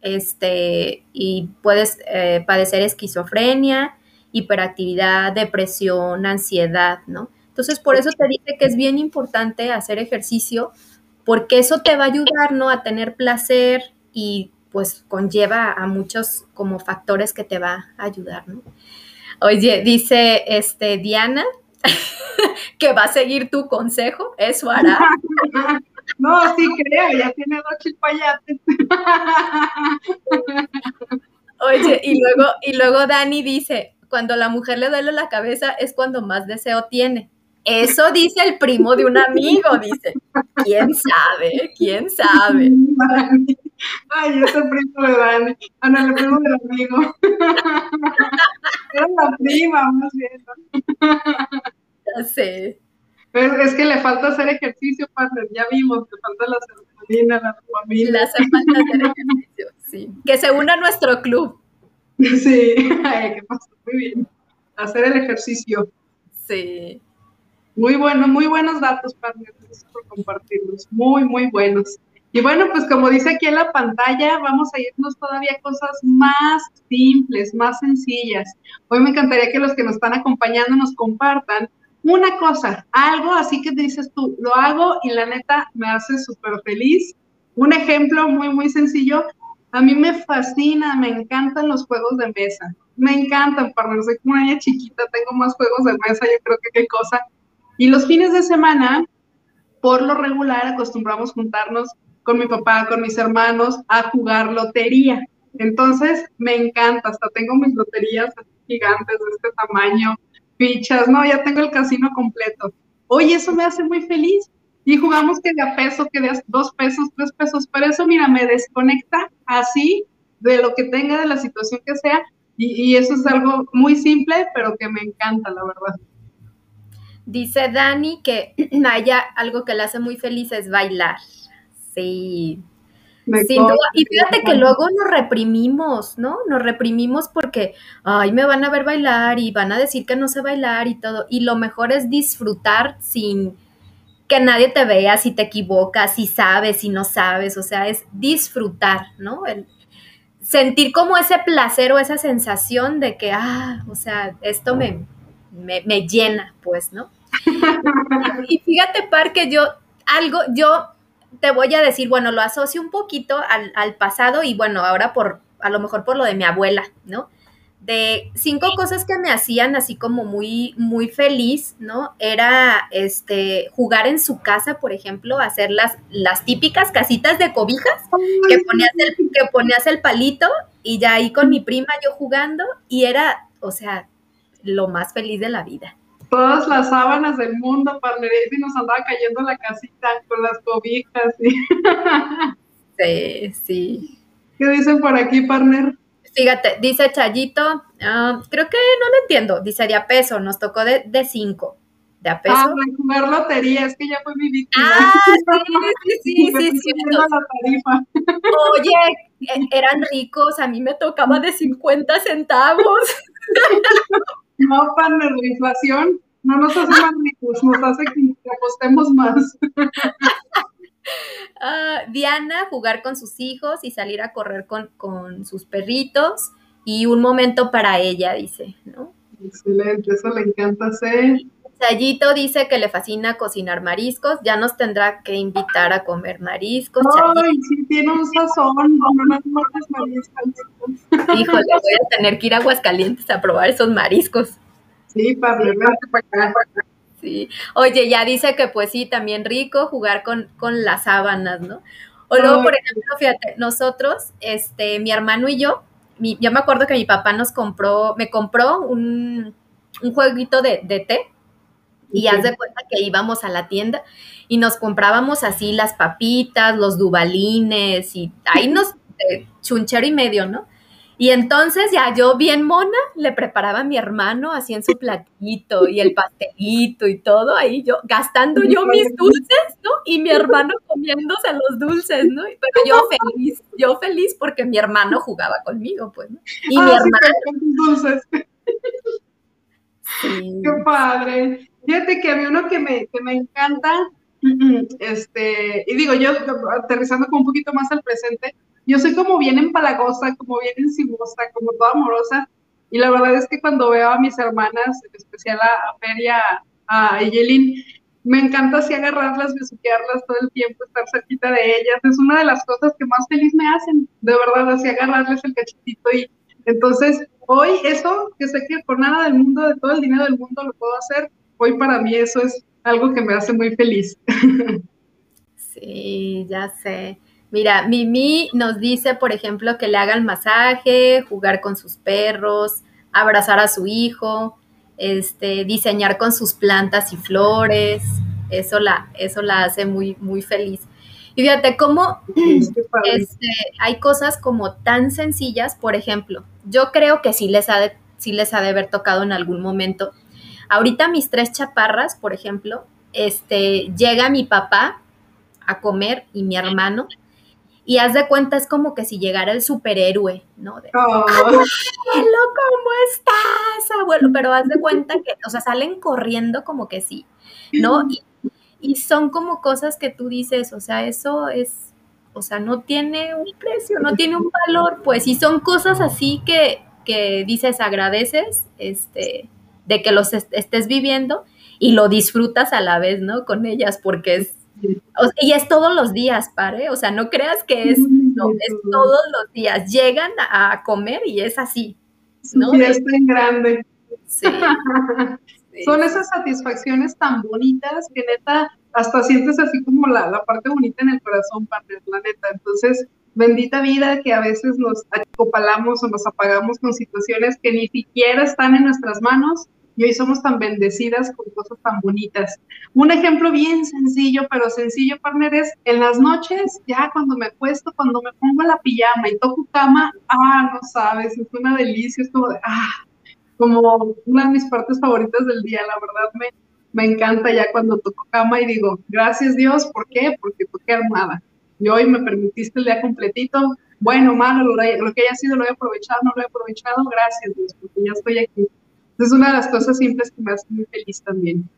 este, y puedes eh, padecer esquizofrenia, hiperactividad, depresión, ansiedad, ¿no? Entonces, por eso te dice que es bien importante hacer ejercicio, porque eso te va a ayudar, ¿no? A tener placer y pues conlleva a muchos como factores que te va a ayudar, ¿no? Oye, dice este Diana <laughs> que va a seguir tu consejo, eso hará. <laughs> No, sí creo, ya tiene dos chilpayates. <laughs> Oye, y luego, y luego Dani dice, cuando la mujer le duele la cabeza es cuando más deseo tiene. Eso dice el primo de un amigo, dice. ¿Quién sabe? ¿Quién sabe? Ay, ese primo de Dani. Ana, ah, el primo del amigo. Era la prima, más bien. Ya sé. Pero es que le falta hacer ejercicio, padre. Ya vimos que falta la serotonina, la dopamina. Le hace falta hacer ejercicio, sí. Que se una a nuestro club. <laughs> Sí, Ay, qué pasa, muy bien. Hacer el ejercicio. Sí. Muy bueno, muy buenos datos, partner. Gracias por compartirlos. Muy, muy buenos. Y bueno, pues como dice aquí en la pantalla, vamos a irnos todavía a cosas más simples, más sencillas. Hoy me encantaría que los que nos están acompañando nos compartan una cosa, algo así que dices tú, lo hago y la neta me hace súper feliz. Un ejemplo muy, muy sencillo, a mí me fascina, me encantan los juegos de mesa. Me encantan, partner. Soy como una niña chiquita, tengo más juegos de mesa, yo creo que qué cosa. Y los fines de semana, por lo regular, acostumbramos juntarnos con mi papá, con mis hermanos, a jugar lotería. Entonces, me encanta, hasta tengo mis loterías gigantes de este tamaño, fichas, no, ya tengo el casino completo. Oye, eso me hace muy feliz. Y jugamos que de a peso, que de dos pesos, tres pesos. Pero eso, mira, me desconecta así de lo que tenga, de la situación que sea. Y, eso es algo muy simple, pero que me encanta, la verdad. Dice Dani que <clears throat> a ella algo que le hace muy feliz es bailar. Sí, y fíjate que luego nos reprimimos, ¿no? Nos reprimimos porque, ay, me van a ver bailar y van a decir que no sé bailar y todo. Y lo mejor es disfrutar sin que nadie te vea si te equivocas, si sabes, si no sabes. O sea, es disfrutar, ¿no? El sentir como ese placer o esa sensación de que, ah, o sea, esto me, me, me llena, pues, ¿no? <laughs> y fíjate, Par, que yo, algo, yo te voy a decir, bueno, lo asocio un poquito al, pasado y bueno, ahora por, a lo mejor por lo de mi abuela, ¿no? de cinco cosas que me hacían así como muy, muy feliz, ¿no? Era este jugar en su casa, por ejemplo, hacer las, las típicas casitas de cobijas, que ponías, el, que ponías el palito y ya ahí con mi prima yo jugando, y era, o sea, lo más feliz de la vida todas las sábanas del mundo, partner, y nos andaba cayendo la casita con las cobijas. <laughs> Sí, sí. ¿Qué dicen por aquí, partner? Fíjate, dice Chayito, ah, creo que no lo entiendo, dice de a peso, nos tocó de, de cinco. ¿De a peso? Ah, jugar lotería, es que ya fue mi víctima. Ah, sí, <laughs> sí, sí, sí, Oye, e, eran ricos, a mí me tocaba de 50 centavos. <laughs> No, partner, la inflación no nos hace más ricos, nos hace que apostemos más. <laughs> Ah, Diana, jugar con sus hijos y salir a correr con, sus perritos y un momento para ella, dice, ¿no? Excelente, eso le encanta hacer. Chayito dice que le fascina cocinar mariscos, ya nos tendrá que invitar a comer mariscos. Ay, sí, tiene un sazón, mariscos. Híjole, voy a tener que ir a Aguascalientes a probar esos mariscos. Sí, acá. Sí. Oye, ya dice que pues sí, también rico jugar con, con las sábanas, ¿no? O luego, por ejemplo, fíjate, nosotros, este, mi hermano y yo, yo me acuerdo que mi papá nos compró, me compró un, un jueguito de, de té y haz de cuenta que íbamos a la tienda y nos comprábamos así las papitas, los dubalines y ahí nos, eh, chunchero y medio, ¿no? Y entonces ya yo bien mona le preparaba a mi hermano así en su platito y el pastelito y todo ahí yo gastando yo mis dulces, ¿no? Y mi hermano comiéndose los dulces, ¿no? Pero yo <laughs> feliz, yo feliz porque mi hermano jugaba conmigo, pues, ¿no? Y mi ah, hermano. dulces. Sí. Qué padre. Fíjate que había uno que me, que me encanta, este, y digo, yo aterrizando como un poquito más al presente, yo soy como bien empalagosa, como bien encimosa, como toda amorosa. Y la verdad es que cuando veo a mis hermanas, en especial a, Feria, a Eyelin, me encanta así agarrarlas, besuquearlas todo el tiempo, estar cerquita de ellas. Es una de las cosas que más feliz me hacen, de verdad, así agarrarles el cachetito. Y entonces, hoy eso, que sé que por nada del mundo, de todo el dinero del mundo lo puedo hacer, hoy para mí eso es algo que me hace muy feliz. Sí, ya sé. Mira, Mimi nos dice, por ejemplo, que le hagan masaje, jugar con sus perros, abrazar a su hijo, este, diseñar con sus plantas y flores. Eso la, eso la hace muy, muy feliz. Y fíjate cómo este, hay cosas como tan sencillas, por ejemplo, yo creo que sí les, ha de, sí les ha de haber tocado en algún momento. Ahorita mis tres chaparras, por ejemplo, este, llega mi papá a comer y mi hermano y haz de cuenta, es como que si llegara el superhéroe, ¿no? De, oh. ¿cómo estás, abuelo? Pero haz de cuenta que, o sea, salen corriendo como que sí, ¿no? Y, son como cosas que tú dices, o sea, eso es, o sea, no tiene un precio, no tiene un valor, pues, y son cosas así que, que dices, agradeces, este, de que los estés viviendo y lo disfrutas a la vez, ¿no? Con ellas, porque es, y es todos los días, pare, o sea, no creas que es, no, es todos los días, llegan a comer y es así, ¿no? es tan grande. <laughs> Sí. Son esas satisfacciones tan bonitas que neta hasta sientes así como la, la parte bonita en el corazón, parte la neta. Entonces, bendita vida que a veces nos acopalamos o nos apagamos con situaciones que ni siquiera están en nuestras manos y hoy somos tan bendecidas con cosas tan bonitas. Un ejemplo bien sencillo, pero sencillo, partner, es en las noches, ya cuando me acuesto, cuando me pongo la pijama y toco cama, ah, no sabes, es una delicia, es como de, ah, como una de mis partes favoritas del día, la verdad me, me encanta ya cuando toco cama y digo, gracias Dios, ¿por qué? Porque toqué armada. Y hoy me permitiste el día completito, bueno, malo, lo, lo que haya sido lo he aprovechado, no lo he aprovechado, gracias Dios, porque ya estoy aquí. Es una de las cosas simples que me hace muy feliz también.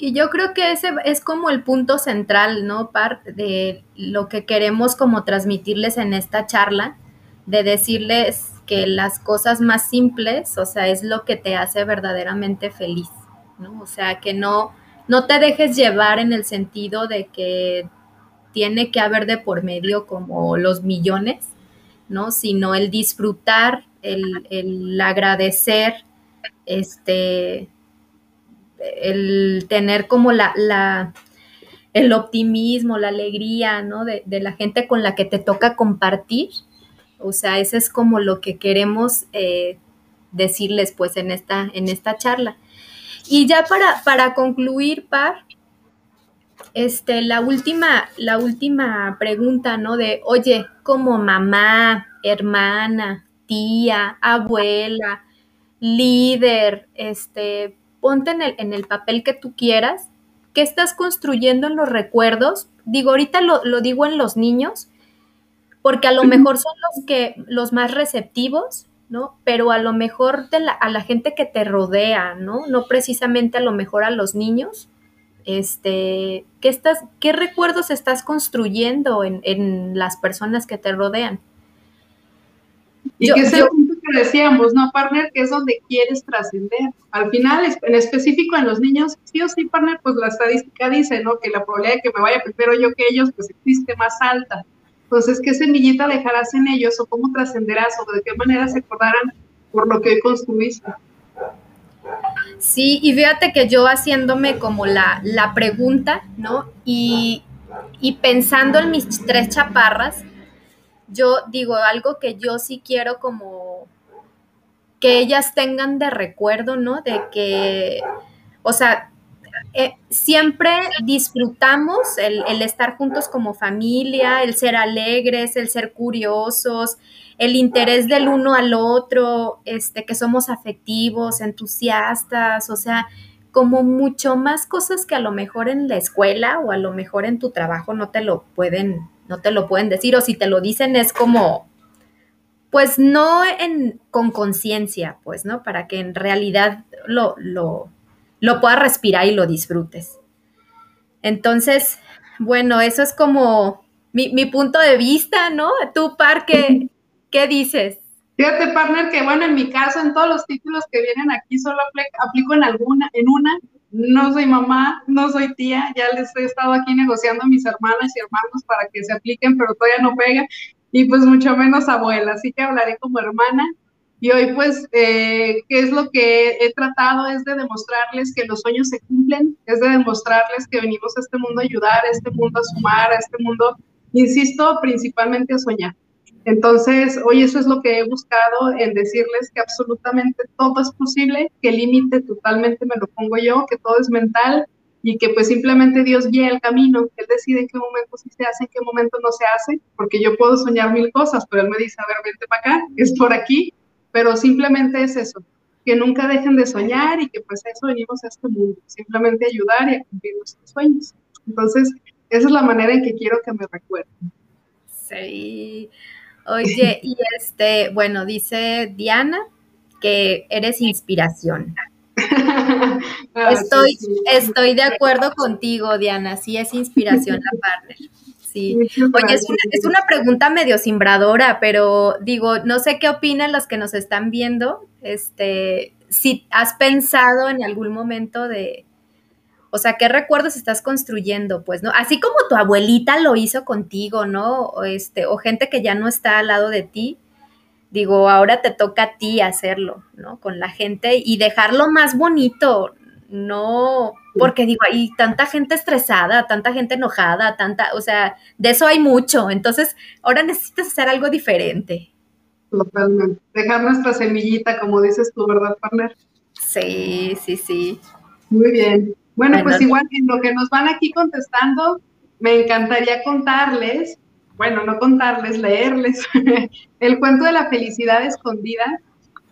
Y yo creo que ese es como el punto central, ¿no? Parte de lo que queremos como transmitirles en esta charla, de decirles que las cosas más simples, o sea, es lo que te hace verdaderamente feliz, ¿no? O sea, que no, no te dejes llevar en el sentido de que tiene que haber de por medio como los millones, ¿no? Sino el disfrutar, el, el agradecer, este, el tener como la, la el optimismo, la alegría, ¿no? De, de, la gente con la que te toca compartir, o sea, eso es como lo que queremos eh, decirles pues en esta, en esta charla. Y ya para, para concluir, Par, este, la última, la última pregunta, ¿no? De, oye, como mamá, hermana, tía, abuela, líder, este, ponte en el, en el papel que tú quieras, ¿qué estás construyendo en los recuerdos? Digo, ahorita lo, lo digo en los niños, porque a lo mejor son los que los más receptivos, ¿no? Pero a lo mejor de la, a la gente que te rodea, ¿no? No precisamente a lo mejor a los niños. Este, ¿qué, estás, qué recuerdos estás construyendo en, en las personas que te rodean? Y que es el punto decíamos, ¿no, partner? Que es donde quieres trascender. Al final, en específico en los niños, sí o sí, partner, pues la estadística dice, ¿no? Que la probabilidad de que me vaya primero yo que ellos, pues existe más alta. Entonces, ¿qué semillita dejarás en ellos o cómo trascenderás o de qué manera se acordarán por lo que hoy construiste? Sí, y fíjate que yo haciéndome como la, la pregunta, ¿no? Y, y pensando en mis tres chaparras, yo digo algo que yo sí quiero como que ellas tengan de recuerdo, ¿no? De que, o sea, eh, siempre disfrutamos el, estar juntos como familia, el ser alegres, el ser curiosos, el interés del uno al otro, este, que somos afectivos, entusiastas, o sea, como mucho más cosas que a lo mejor en la escuela o a lo mejor en tu trabajo no te lo pueden, no te lo pueden decir, o si te lo dicen es como, pues no en, con conciencia, pues, ¿no? Para que en realidad lo, lo, lo puedas respirar y lo disfrutes. Entonces, bueno, eso es como mi, punto de vista, ¿no? Tú, Parque, ¿qué dices? Fíjate, partner, que bueno, en mi caso, en todos los títulos que vienen aquí, solo aplico en alguna, en una. No soy mamá, no soy tía, ya les he estado aquí negociando a mis hermanas y hermanos para que se apliquen, pero todavía no pega, y pues mucho menos abuela, así que hablaré como hermana y hoy pues, eh, ¿qué es lo que he tratado? Es de demostrarles que los sueños se cumplen, es de demostrarles que venimos a este mundo a ayudar, a este mundo a sumar, a este mundo, insisto, principalmente a soñar. Entonces, hoy eso es lo que he buscado en decirles que absolutamente todo es posible, que límite totalmente me lo pongo yo, que todo es mental y que pues simplemente Dios guía el camino, Él decide en qué momento sí se hace, en qué momento no se hace, porque yo puedo soñar mil cosas, pero Él me dice, a ver, vente para acá, <laughs> es por aquí, pero simplemente es eso, que nunca dejen de soñar y que pues a eso venimos a este mundo, simplemente ayudar y a cumplir nuestros sueños. Entonces, esa es la manera en que quiero que me recuerden. Sí. Oye, y este, bueno, dice Diana que eres inspiración. <laughs> Ah, estoy, estoy de acuerdo contigo, Diana, sí es inspiración la partner. Sí. Oye, es una, es una, pregunta medio simbradora, pero digo, no sé qué opinan los que nos están viendo. Este, si has pensado en algún momento de, O sea, ¿qué recuerdos estás construyendo? Pues, ¿no? Así como tu abuelita lo hizo contigo, ¿no? O, este, o gente que ya no está al lado de ti. Digo, ahora te toca a ti hacerlo, ¿no? Con la gente y dejarlo más bonito, no, porque digo, hay tanta gente estresada, tanta gente enojada, tanta, o sea, de eso hay mucho. Entonces, ahora necesitas hacer algo diferente. Totalmente. Dejar nuestra semillita, como dices tú, ¿verdad, partner? Sí, sí, sí. Muy bien. Bueno, pues igual en lo que nos van aquí contestando, me encantaría contarles, bueno, no contarles, leerles <laughs> el cuento de la felicidad escondida.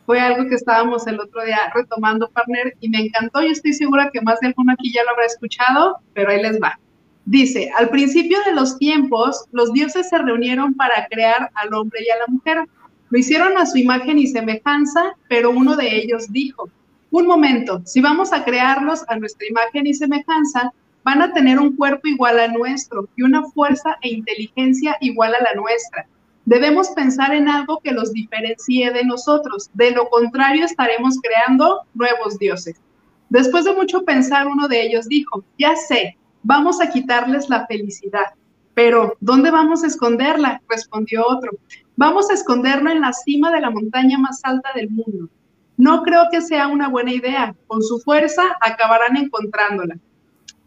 Fue algo que estábamos el otro día retomando, partner, y me encantó. Yo estoy segura que más de alguno aquí ya lo habrá escuchado, pero ahí les va. Dice, al principio de los tiempos, los dioses se reunieron para crear al hombre y a la mujer. Lo hicieron a su imagen y semejanza, pero uno de ellos dijo, un momento, si vamos a crearlos a nuestra imagen y semejanza, van a tener un cuerpo igual a nuestro y una fuerza e inteligencia igual a la nuestra. Debemos pensar en algo que los diferencie de nosotros, de lo contrario estaremos creando nuevos dioses. Después de mucho pensar, uno de ellos dijo, ya sé, vamos a quitarles la felicidad, pero ¿dónde vamos a esconderla? respondió otro. Vamos a esconderla en la cima de la montaña más alta del mundo. No creo que sea una buena idea. Con su fuerza acabarán encontrándola.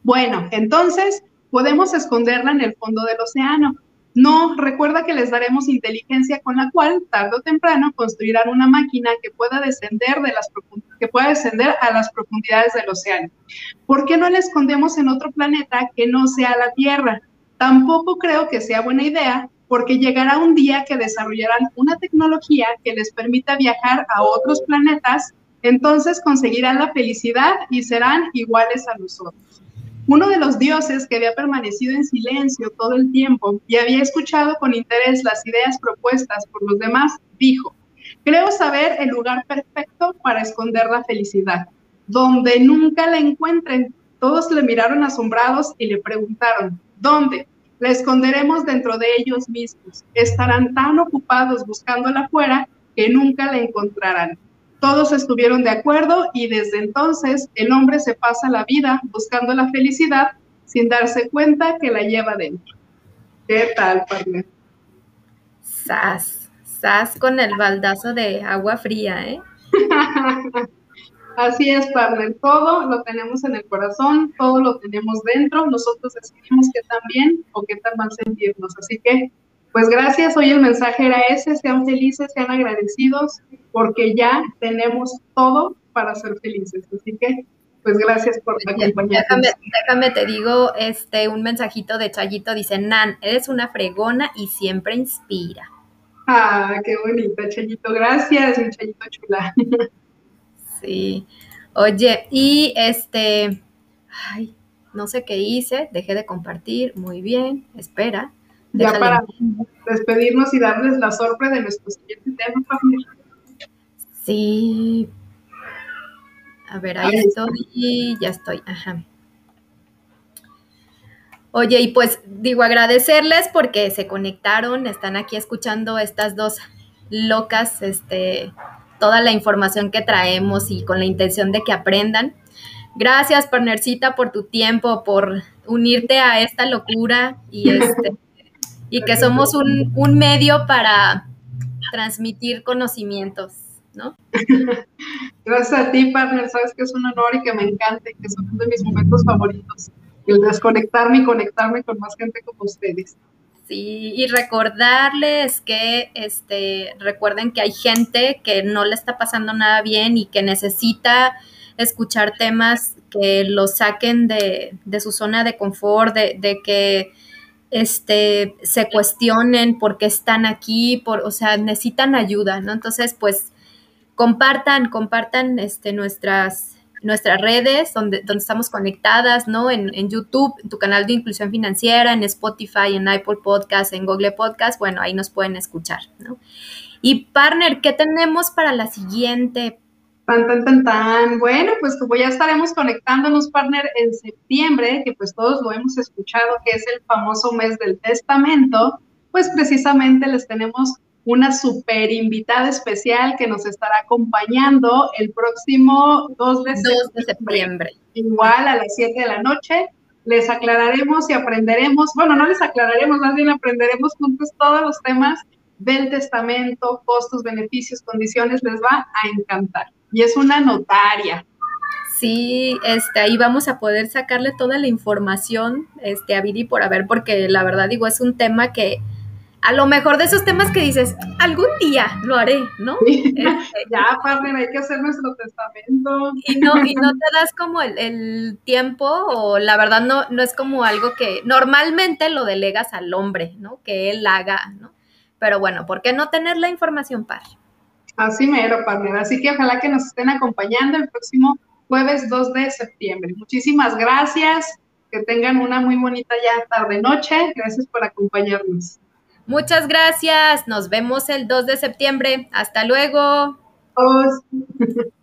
Bueno, entonces podemos esconderla en el fondo del océano. No, recuerda que les daremos inteligencia con la cual, tarde o temprano, construirán una máquina que pueda descender de las a las profundidades del océano. ¿Por qué no la escondemos en otro planeta que no sea la Tierra? Tampoco creo que sea buena idea porque llegará un día que desarrollarán una tecnología que les permita viajar a otros planetas, entonces conseguirán la felicidad y serán iguales a nosotros. Uno de los dioses que había permanecido en silencio todo el tiempo y había escuchado con interés las ideas propuestas por los demás, dijo, creo saber el lugar perfecto para esconder la felicidad, donde nunca la encuentren. Todos le miraron asombrados y le preguntaron, ¿dónde? la esconderemos dentro de ellos mismos. Estarán tan ocupados buscándola afuera que nunca la encontrarán. Todos estuvieron de acuerdo y desde entonces el hombre se pasa la vida buscando la felicidad sin darse cuenta que la lleva dentro. ¿Qué tal, partner? Sas, sas con el baldazo de agua fría, ¿eh? <laughs> Así es, partner. Todo lo tenemos en el corazón, todo lo tenemos dentro. Nosotros decidimos qué tan bien o qué tan mal sentirnos. Así que, pues gracias. Hoy el mensaje era ese. Sean felices, sean agradecidos, porque ya tenemos todo para ser felices. Así que, pues gracias por acompañarnos. Déjame, déjame, te digo este un mensajito de Chayito. Dice, Nan, eres una fregona y siempre inspira. Ah, qué bonita, Chayito. Gracias, mi Chayito chula. <laughs> Sí. Oye, y este, ay, no sé qué hice, dejé de compartir, muy bien, espera. Ya para despedirnos y darles la sorpresa de nuestro siguiente tema, familia. Sí. A ver, ahí estoy, ya estoy, ajá. Oye, y pues digo agradecerles porque se conectaron, están aquí escuchando estas dos locas, este, toda la información que traemos y con la intención de que aprendan. Gracias, partnercita, por tu tiempo, por unirte a esta locura y, este, y que somos un, un medio para transmitir conocimientos, ¿no? <laughs> Gracias a ti, partner. Sabes que es un honor y que me encanta y que son uno de mis momentos favoritos. El desconectarme y conectarme con más gente como ustedes. Sí, y recordarles que este, recuerden que hay gente que no le está pasando nada bien y que necesita escuchar temas que los saquen de, su zona de confort, de, que este, se cuestionen por qué están aquí, por, o sea, necesitan ayuda, ¿no? Entonces, pues, compartan, compartan este, nuestras, nuestras redes donde, donde estamos conectadas, ¿no? En, en, YouTube, en tu canal de inclusión financiera, en Spotify, en Apple Podcast, en Google Podcast, bueno, ahí nos pueden escuchar, ¿no? Y partner, ¿qué tenemos para la siguiente? Tan, tan, tan, tan. Bueno, pues como ya estaremos conectándonos, partner, en septiembre, que pues todos lo hemos escuchado, que es el famoso mes del testamento, pues precisamente les tenemos una super invitada especial que nos estará acompañando el próximo 2 de, septiembre. Igual a las 7 de la noche. Les aclararemos y aprenderemos, bueno, no les aclararemos, más bien aprenderemos juntos todos los temas del testamento, costos, beneficios, condiciones, les va a encantar. Y es una notaria. Sí, este, ahí vamos a poder sacarle toda la información este, a Viri por haber, porque la verdad digo, es un tema que a lo mejor de esos temas que dices, algún día lo haré, ¿no? Este, ya, padre, hay que hacer nuestro testamento. Y no, y no te das como el, el, tiempo, o la verdad no, no es como algo que normalmente lo delegas al hombre, ¿no? Que él haga, ¿no? Pero bueno, ¿por qué no tener la información, padre? Así mero, padre. Así que ojalá que nos estén acompañando el próximo jueves 2 de septiembre. Muchísimas gracias. Que tengan una muy bonita ya tarde-noche. Gracias por acompañarnos. Muchas gracias. Nos vemos el 2 de septiembre. Hasta luego. <laughs>